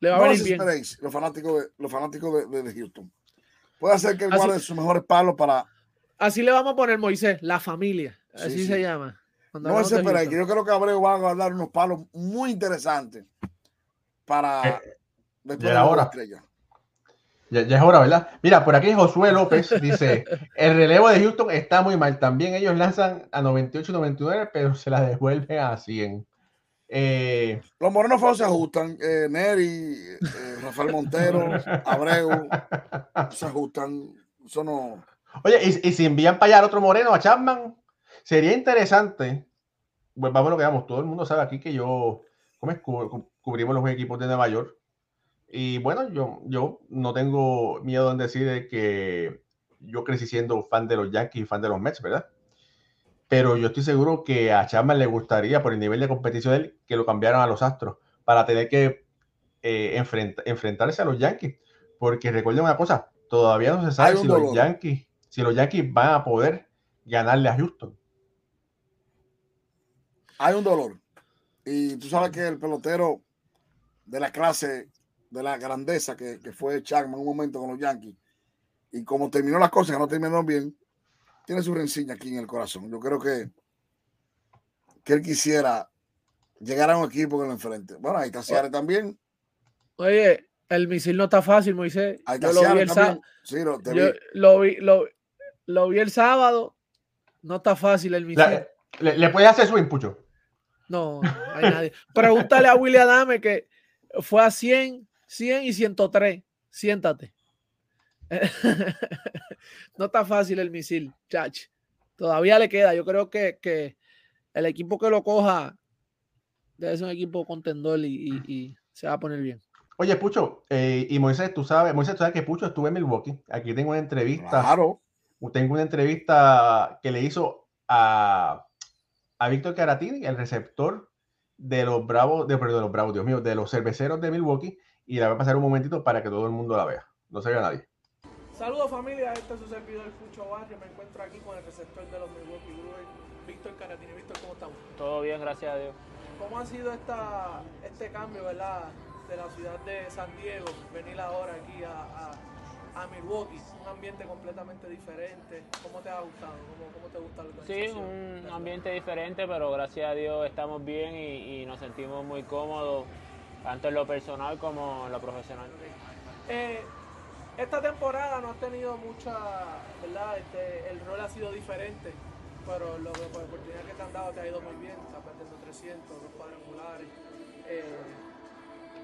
le va a venir bien. Los fanáticos de, los fanáticos de, de, Houston. Puede ser que él guarde sus mejores palos para. Así le vamos a poner Moisés, la familia. Así sí, se llama. No se espera, yo creo que Abreu va a guardar unos palos muy interesantes para eh, después de la estrella. Ya, ya, es hora, ¿verdad? Mira, por aquí Josué López dice, el relevo de Houston está muy mal. También ellos lanzan a 98 99, pero se la devuelven a 100. Eh, Los morenos feos se ajustan. Eh, Neri, eh, Rafael Montero, Abreu, se ajustan. Eso no... Oye, ¿y, y si envían para allá al otro moreno, a Chapman, sería interesante. Pues vamos a lo que vamos. Todo el mundo sabe aquí que yo ¿cómo es? cubrimos los equipos de Nueva York. Y bueno, yo, yo no tengo miedo en decir que yo crecí siendo fan de los Yankees y fan de los Mets, ¿verdad? Pero yo estoy seguro que a Chapman le gustaría, por el nivel de competición de él, que lo cambiaran a los Astros para tener que eh, enfrent enfrentarse a los Yankees. Porque recuerden una cosa, todavía no se sabe si los, Yankees, si los Yankees van a poder ganarle a Houston. Hay un dolor. Y tú sabes que el pelotero de la clase de la grandeza que, que fue Chapman un momento con los Yankees. Y como terminó las cosas, que no terminaron bien, tiene su rencilla aquí en el corazón. Yo creo que, que él quisiera llegar a un equipo que lo enfrente. Bueno, ahí está Ciara también. Oye, el misil no está fácil, Moisés. Ahí está Yo lo vi, el. Sí, lo, Yo lo, vi, lo, lo, vi el sábado. No está fácil el misil. La, le, le puede hacer su impucho? No, no hay nadie. Pregúntale a Willy Adame que fue a 100, 100 y 103. Siéntate. (laughs) no está fácil el misil, chach. Todavía le queda. Yo creo que, que el equipo que lo coja debe ser un equipo contendor y, y, y se va a poner bien. Oye, Pucho, eh, y Moisés, tú sabes, Moisés, tú sabes que Pucho estuvo en Milwaukee. Aquí tengo una entrevista. Claro. Tengo una entrevista que le hizo a, a Víctor Caratini, el receptor de los Bravos, de, perdón, de los Bravos, Dios mío, de los cerveceros de Milwaukee, y la voy a pasar un momentito para que todo el mundo la vea. No se vea nadie. Saludos familia, este es su servidor Fucho Barrio, me encuentro aquí con el receptor de los Milwaukee Brewers, Víctor Caratini. Víctor, ¿cómo estamos? Todo bien, gracias a Dios. ¿Cómo ha sido esta, este cambio, verdad, de la ciudad de San Diego, venir ahora aquí a, a, a Milwaukee, un ambiente completamente diferente? ¿Cómo te ha gustado? ¿Cómo, cómo te gusta la Sí, un ambiente diferente, pero gracias a Dios estamos bien y, y nos sentimos muy cómodos, tanto en lo personal como en lo profesional. Eh, esta temporada no has tenido mucha, ¿verdad? Este, el rol ha sido diferente, pero lo, la oportunidad que te han dado te ha ido muy bien, estás perdiendo 300, dos cuadrangulares. Eh,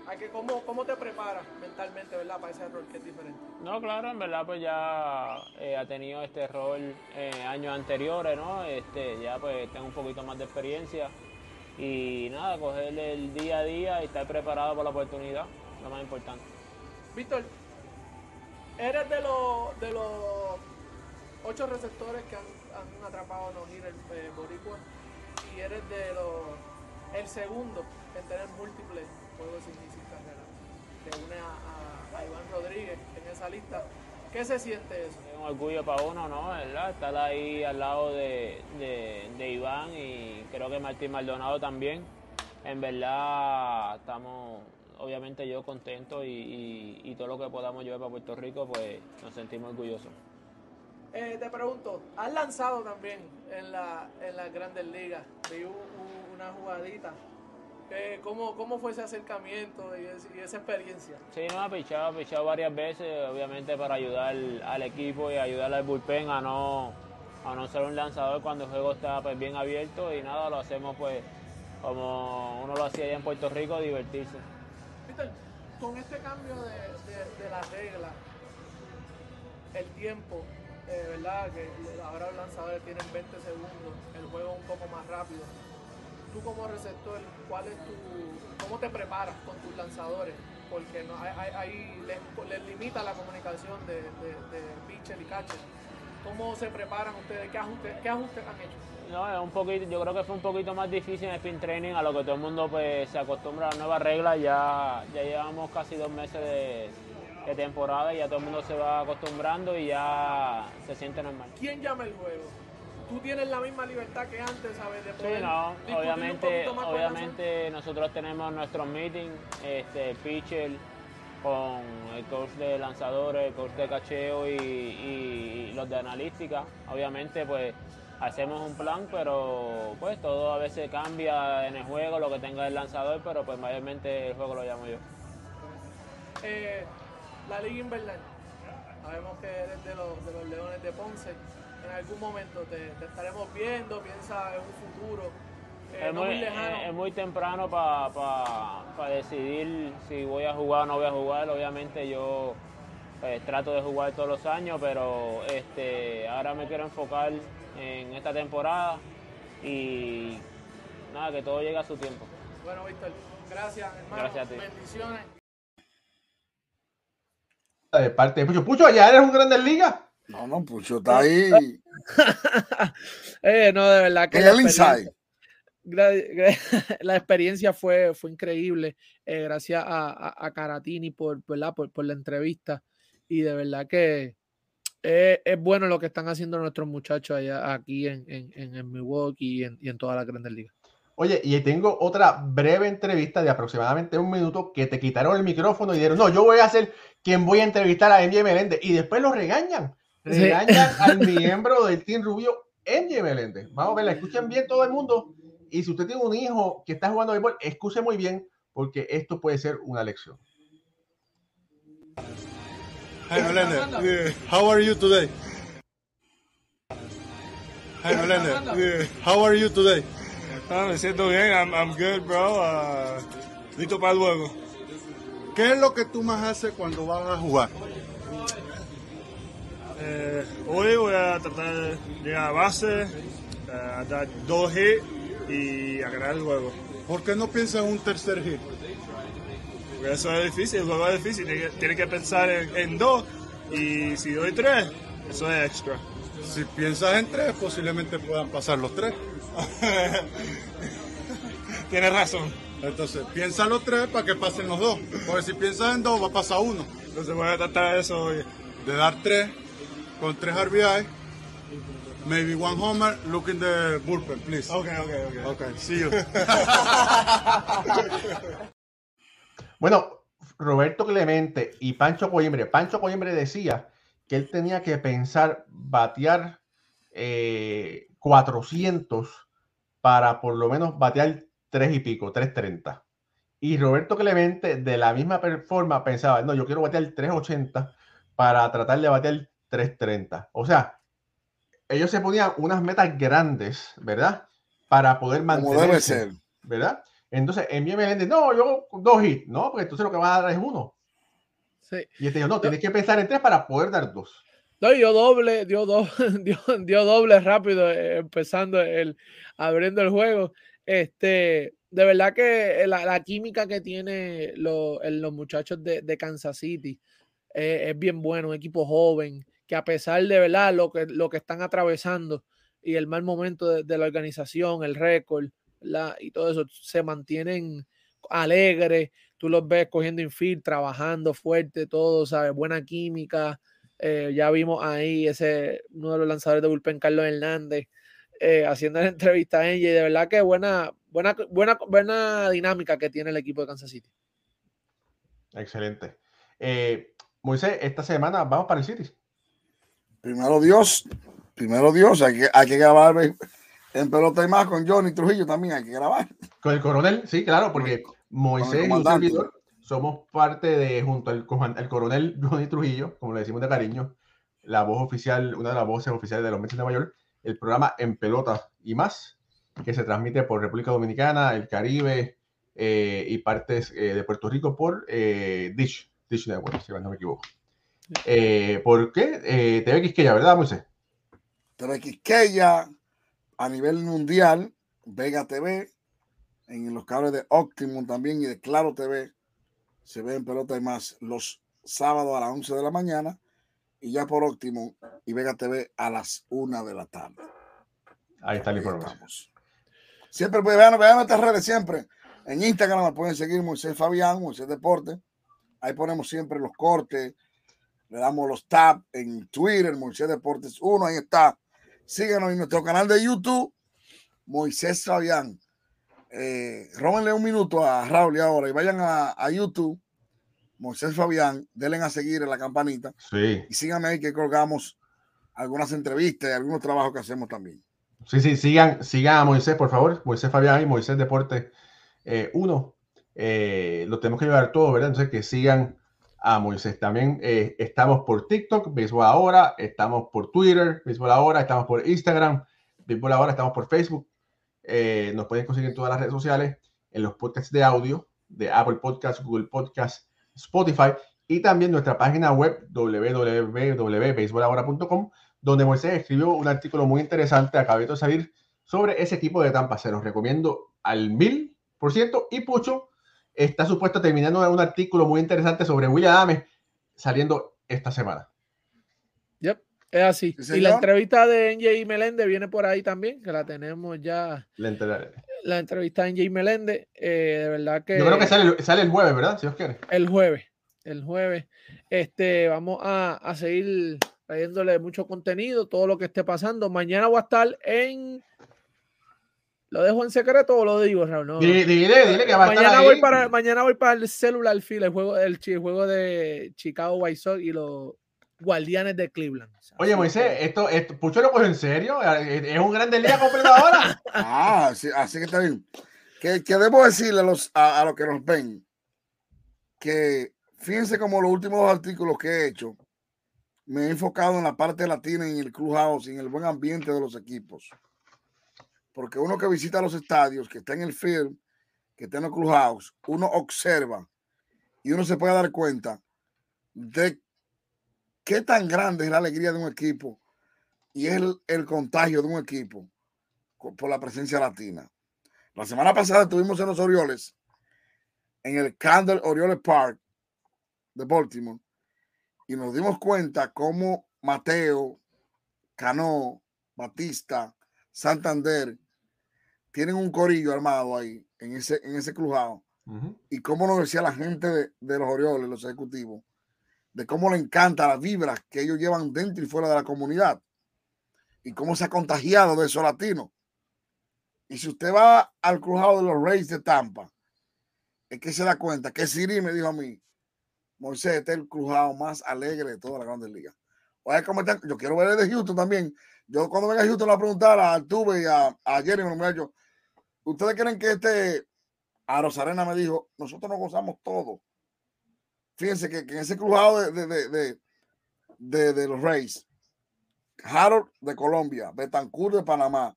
hay que, ¿cómo, ¿Cómo te preparas mentalmente, verdad, para ese rol que es diferente? No, claro, en verdad pues ya eh, ha tenido este rol eh, años anteriores, ¿no? Este, ya pues tengo un poquito más de experiencia y nada, coger el día a día y estar preparado para la oportunidad, lo más importante. Víctor, eres de los, de los ocho receptores que han, han atrapado a Nojir el eh, Boricua y eres de los el segundo en tener múltiples juegos sin, sin carrera. Te une a- a Iván Rodríguez en esa lista. ¿Qué se siente eso? Es un orgullo para uno, ¿no? ¿Verdad? Estar ahí al lado de, de- de Iván y creo que Martín Maldonado también. En verdad estamos, obviamente yo contento y, y- y todo lo que podamos llevar para Puerto Rico, pues nos sentimos orgullosos. Eh, te pregunto, has lanzado también en, la, en las grandes ligas. Vi una jugadita. Eh, ¿cómo, ¿Cómo fue ese acercamiento y, esa experiencia? Sí, no, ha pichado, ha pichado varias veces, obviamente para ayudar al equipo y ayudar al bullpen a no, a no ser un lanzador cuando el juego está pues, bien abierto y nada, lo hacemos pues como uno lo hacía allá en Puerto Rico, divertirse. Víctor, con este cambio de, de, de las reglas, el tiempo, eh, ¿verdad? Que ahora los lanzadores tienen 20 segundos, el juego un poco más rápido. Tú como receptor, ¿cuál es tu, ¿cómo te preparas con tus lanzadores? Porque no, les, les limita la comunicación de, de, de pitcher y catcher. ¿Cómo se preparan ustedes? ¿Qué ajustes, qué ajustes han hecho? No, es un poquito, yo creo que fue un poquito más difícil en el spin training, a lo que todo el mundo pues se acostumbra a las nuevas reglas. Ya, ya llevamos casi dos meses de, de temporada y ya todo el mundo se va acostumbrando y ya se siente normal. ¿Quién llama el juego? ¿Tú tienes la misma libertad que antes, sabes? De Sí, no, un obviamente, más obviamente nosotros tenemos nuestros meetings, este, pitcher con el coach de lanzadores, el coach de cacheo y, y los de analística. Obviamente, pues hacemos un plan, pero pues todo a veces cambia en el juego, lo que tenga el lanzador, pero pues mayormente el juego lo llamo yo. Eh, la Liga Invernal. Sabemos que eres de los, de los Leones de Ponce. En algún momento te, te estaremos viendo, piensa en un futuro. eh, es, no muy, muy lejano. es- es muy temprano para decidir si voy a jugar o no voy a jugar. Obviamente yo pues, trato de jugar todos los años, pero este, ahora me quiero enfocar en esta temporada y nada, que todo llegue a su tiempo. Bueno, Víctor, gracias, hermano. Gracias a ti. Bendiciones. De parte de Pucho. Pucho, ¿ya eres un Grandes Ligas? No, no, Pucho está ahí (laughs) Eh, no, de verdad que en el inside. (laughs) la experiencia fue, fue increíble. eh, gracias a, a, a Caratini por, ¿verdad? Por, por la entrevista. Y de verdad que es, es bueno lo que están haciendo nuestros muchachos allá aquí en, en, en, en Milwaukee y en, y en todas las grandes ligas. Oye, y tengo otra breve entrevista de aproximadamente un minuto que te quitaron el micrófono y dijeron, no, yo voy a ser quien voy a entrevistar a MJ Meléndez. Y después lo regañan. Sí. Regañan (laughs) al miembro del Team Rubio, MJ Meléndez. Vamos a verla, escuchen bien todo el mundo. Y si usted tiene un hijo que está jugando béisbol, escuche muy bien, porque esto puede ser una lección. Hi, Melendez. Yeah. How are you today? Hi, Melendez. Yeah. How are you today? Ah, me siento bien. I'm, I'm good, bro. Uh, listo para el juego. ¿Qué es lo que tú más haces cuando vas a jugar? Eh, hoy voy a tratar de llegar a base, eh, a dar dos hits y a ganar el juego. ¿Por qué no piensas en un tercer hit? Porque eso es difícil, el juego es difícil, tiene que, tiene que pensar en, en dos y si doy tres, eso es extra. Si piensas en tres, posiblemente puedan pasar los tres. (laughs) Tienes razón. Entonces, piensa los tres para que pasen los dos. Porque si piensas en dos, va a pasar uno. Entonces voy a tratar de eso hoy. De dar tres, con tres RBI, maybe one homer, look in the bullpen, please. Okay, okay, okay. Okay, see you. (laughs) Bueno, Roberto Clemente y Pancho Coimbre. Pancho Coimbre decía que él tenía que pensar batear eh, 400 para por lo menos batear 3 y pico, 330. Y Roberto Clemente de la misma forma pensaba, no, yo quiero batear 380 para tratar de bater 330. O sea, ellos se ponían unas metas grandes, ¿verdad? Para poder mantenerse. ¿Verdad? Entonces, en mi Meléndez, no, yo dos hits. No, porque entonces lo que va a dar es uno. Sí. Y este dijo, no, tienes que pensar en tres para poder dar dos. No, dio doble, dio, do, (laughs) dio, dio, doble rápido, eh, empezando el, abriendo el juego. Este, de verdad que la, la química que tiene lo, los muchachos de, de Kansas City eh, es bien bueno, un equipo joven, que a pesar de verdad lo que, lo que están atravesando y el mal momento de, la organización, el récord la, y todo eso, se mantienen alegres, tú los ves cogiendo infield, trabajando fuerte, todo, ¿sabes? Buena química. Eh, ya vimos ahí ese uno de los lanzadores de bullpen, Carlos Hernández, eh, haciendo la (laughs) entrevista a ella y de verdad que buena, buena, buena, buena dinámica que tiene el equipo de Kansas City. Excelente. Eh, Moisés, esta semana vamos para el City. Primero Dios, primero Dios, hay que, hay que grabar en pelota y más con Johnny Trujillo también hay que grabar. Con el coronel, sí, claro, porque Moisés y un servidor somos parte de, junto al, al, coronel Johnny Trujillo, como le decimos de cariño, la voz oficial, una de las voces oficiales de los Mets de Nueva York, el programa En Pelota y más, que se transmite por República Dominicana, el Caribe eh, y partes eh, de Puerto Rico por eh, Dish, Dish Network, si no me equivoco. Eh, ¿Por qué? Eh, TV Quisqueya, ¿verdad, Moisés? TV Quisqueya, a nivel mundial, Vega TV, en los cables de Optimum también y de Claro TV, se ve en pelota y más los sábados a las 11 de la mañana y ya por Optimum y Vega TV a las 1 de la tarde. Ahí está la información. Siempre pues, vean, vean nuestras redes, siempre. En Instagram pueden seguir Moisés Fabián, Moisés Deporte. Ahí ponemos siempre los cortes, le damos los tabs en Twitter, Moisés Deportes 1, ahí está. Síganos en nuestro canal de YouTube, Moisés Fabián. Eh, róbenle un minuto a Raúl y ahora y vayan a, a, YouTube, Moisés Fabián, denle a seguir en la campanita sí. y síganme ahí que colgamos algunas entrevistas y algunos trabajos que hacemos también. Sí, sí, sigan, sigan a Moisés, por favor, Moisés Fabián y Moisés Deporte 1. Eh, lo tenemos que llevar todo, ¿verdad? Entonces que sigan a Moisés. También eh, estamos por TikTok, Béisbol Ahora, estamos por Twitter, Béisbol Ahora, estamos por Instagram, Béisbol Ahora, estamos por Facebook. Eh, nos pueden conseguir en todas las redes sociales, en los podcasts de audio de Apple Podcasts, Google Podcasts, Spotify y también nuestra página web www.beisbolahora.com donde Moisés escribió un artículo muy interesante, acabé de salir, sobre ese equipo de Tampa. Se los recomiendo al mil por ciento y Pucho está supuesto terminando un artículo muy interesante sobre William Adams saliendo esta semana. Yep, es así. ¿Sí, y la entrevista de NJ Melende viene por ahí también, que la tenemos ya. La, entre... la entrevista de NJ Melende, eh, de verdad que. Yo creo que sale, sale, el jueves, ¿verdad? Si os quiere. El jueves, el jueves. Este, vamos a, a seguir trayéndole mucho contenido, todo lo que esté pasando. Mañana voy a estar en ¿Lo dejo en secreto o lo digo, Raúl? No. Dile, dile, dile que va mañana a estar voy ahí. Para, mañana voy para el celular field, el juego, el, el, juego de Chicago White Sox y los Guardianes de Cleveland. Oye, Moisés, esto, esto, Pucho lo coge en serio. Es un grande día completo ahora. (laughs) ah, así, así, que está bien. Que, que debo decirle a los, a, a los que nos ven que fíjense como los últimos dos artículos que he hecho, me he enfocado en la parte latina, en el clubhouse, en el buen ambiente de los equipos porque uno que visita los estadios, que está en el field, que está en el clubhouse, uno observa y uno se puede dar cuenta de qué tan grande es la alegría de un equipo y es el, el contagio de un equipo por la presencia latina. La semana pasada estuvimos en los Orioles, en el Candle Orioles Park de Baltimore, y nos dimos cuenta cómo Mateo, Cano, Batista, Santander tienen un corillo armado ahí en ese, en ese. Uh -huh. Y cómo nos decía la gente de, de, los Orioles, los ejecutivos, de cómo le encanta las vibras que ellos llevan dentro y fuera de la comunidad. Y cómo se ha contagiado de esos latinos. Y si usted va al crujado de los Reyes de Tampa, es que se da cuenta que Siri me dijo a mí, Moisés, este es el crujado más alegre de toda la Grandes Ligas. Oye, ¿cómo están? Yo quiero ver el de Houston también. Yo cuando venga a Houston le voy a preguntar a Artube y a, a Jeremy, me dicho, ¿ustedes creen que este a Rosarena me dijo, nosotros nos gozamos todo? Fíjense que, que en ese crujado de, de, de, de, los Rays, Harold de Colombia, Betancourt de Panamá,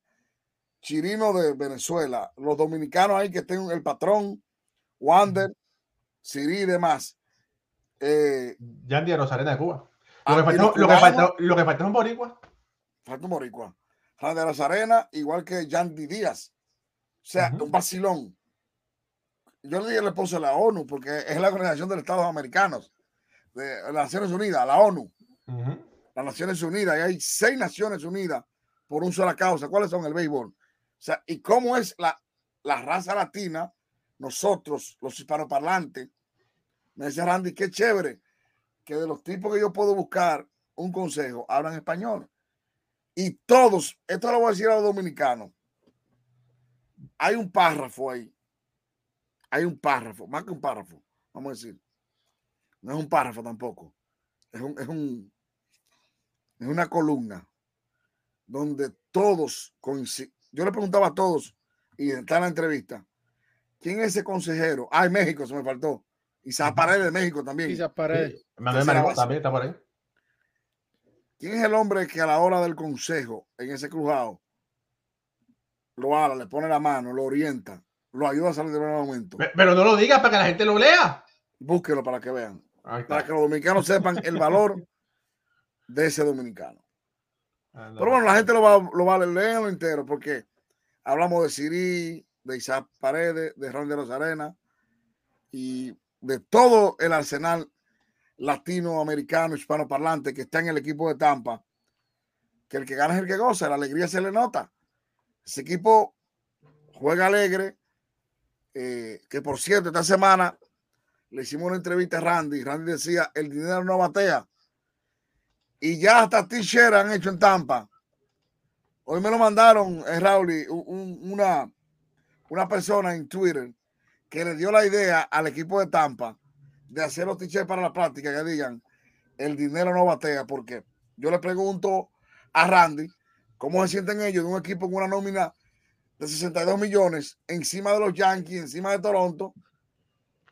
Chirino de Venezuela, los dominicanos ahí que tienen el patrón, Wander, Siri y demás. Eh, Yandy de Rosarena de Cuba. Lo Ah, que los lo que cubanos- lo que falta es un boricua. falta un boricua. Las Arenas, igual que Yandy Díaz. O sea, un vacilón. Yo le dije le puse la ONU, porque es la Organización de los Estados Americanos, de las Naciones Unidas, la ONU, las Naciones Unidas, y hay seis Naciones Unidas por una sola causa. ¿Cuáles son? El béisbol. O sea, y cómo es la, la raza latina, nosotros, los hispanoparlantes. Me dice Randy, qué chévere que de los tipos que yo puedo buscar un consejo hablan español. Y todos, esto lo voy a decir a los dominicanos. Hay un párrafo ahí. Hay un párrafo, más que un párrafo, vamos a decir. No es un párrafo tampoco. Es un, es un, es una columna donde todos coinciden. Yo le preguntaba a todos, y está en la entrevista, ¿quién es ese consejero? Ah, en México se me faltó. Isaac Paredes de México también. Quizás Paredes. También está por ahí. ¿Quién es el hombre que a la hora del consejo en ese crujado lo habla, le pone la mano, lo orienta, lo ayuda a salir de un momento? Pe- Pero no lo digas para que la gente lo lea. Búsquelo para que vean, para que los dominicanos sepan el valor de ese dominicano. Anda. Pero bueno, la gente lo va, lo va a leer, léanlo entero, porque hablamos de Siri, de Isaac Paredes, de Ron de los Arenas y de todo el arsenal latinoamericano, hispanoparlante que está en el equipo de Tampa, que el que gana es el que goza, la alegría se le nota. Ese equipo juega alegre, eh, que por cierto, esta semana le hicimos una entrevista a Randy, Randy decía, el dinero no batea, y ya hasta t-shirt han hecho en Tampa. Hoy me lo mandaron, eh, Raúl, un- un- una, una persona en Twitter que le dio la idea al equipo de Tampa de hacer los t-shirts para la práctica que digan el dinero no batea, porque yo le pregunto a Randy cómo se sienten ellos de un equipo con una nómina de 62 millones encima de los Yankees, encima de Toronto,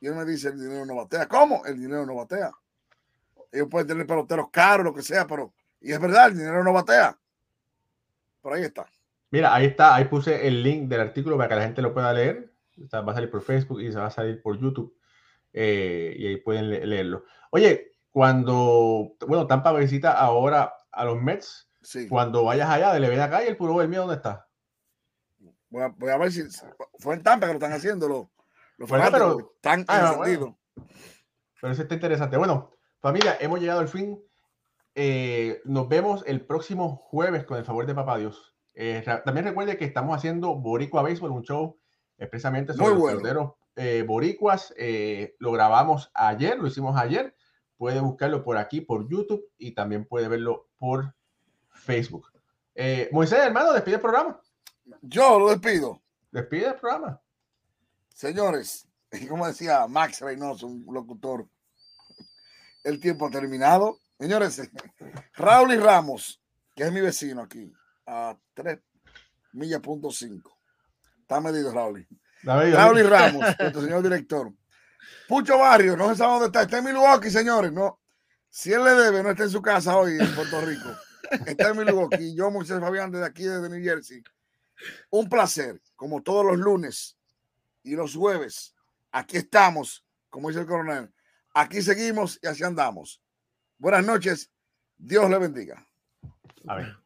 y él me dice el dinero no batea. ¿Cómo? El dinero no batea. Ellos pueden tener peloteros caros, lo que sea, pero, y es verdad, el dinero no batea. Por ahí está. Mira, ahí está, ahí puse el link del artículo para que la gente lo pueda leer. Va a salir por Facebook y se va a salir por YouTube. eh, y ahí pueden le- leerlo. Oye, cuando, bueno, Tampa visita ahora a los Mets, Sí. cuando vayas allá, le ven acá y el puro el mío, ¿dónde está? Voy a, voy a ver si fue en Tampa que lo están haciendo los, los Bueno, pero- están Ah. Pero eso está interesante. Bueno, familia, hemos llegado al fin. Eh, nos vemos el próximo jueves con el favor de Papá Dios. Eh, también recuerde que estamos haciendo Boricua Béisbol, un show expresamente sobre Muy los bueno. eh, boricuas. Lo grabamos ayer, lo hicimos ayer. Puede buscarlo por aquí, por YouTube, y también puede verlo por Facebook. Eh, Moisés, hermano, despide el programa. Yo lo despido. Despide el programa. Señores, como decía Max Reynoso, un locutor, el tiempo ha terminado. Señores, (laughs) Raúl y Ramos, que es mi vecino aquí, a 3 millas punto 5. Está medido, Raúl. Raúl y Ramos, (laughs) nuestro señor director. Pucho Barrio, no se sabe dónde está. Está en Milwaukee, señores. No. Si él le debe, no está en su casa hoy en Puerto Rico. Está en Milwaukee. Yo, Moisés Fabián, desde aquí, desde New Jersey. Un placer, como todos los lunes y los jueves. Aquí estamos, como dice el coronel. Aquí seguimos y así andamos. Buenas noches. Dios le bendiga. A ver.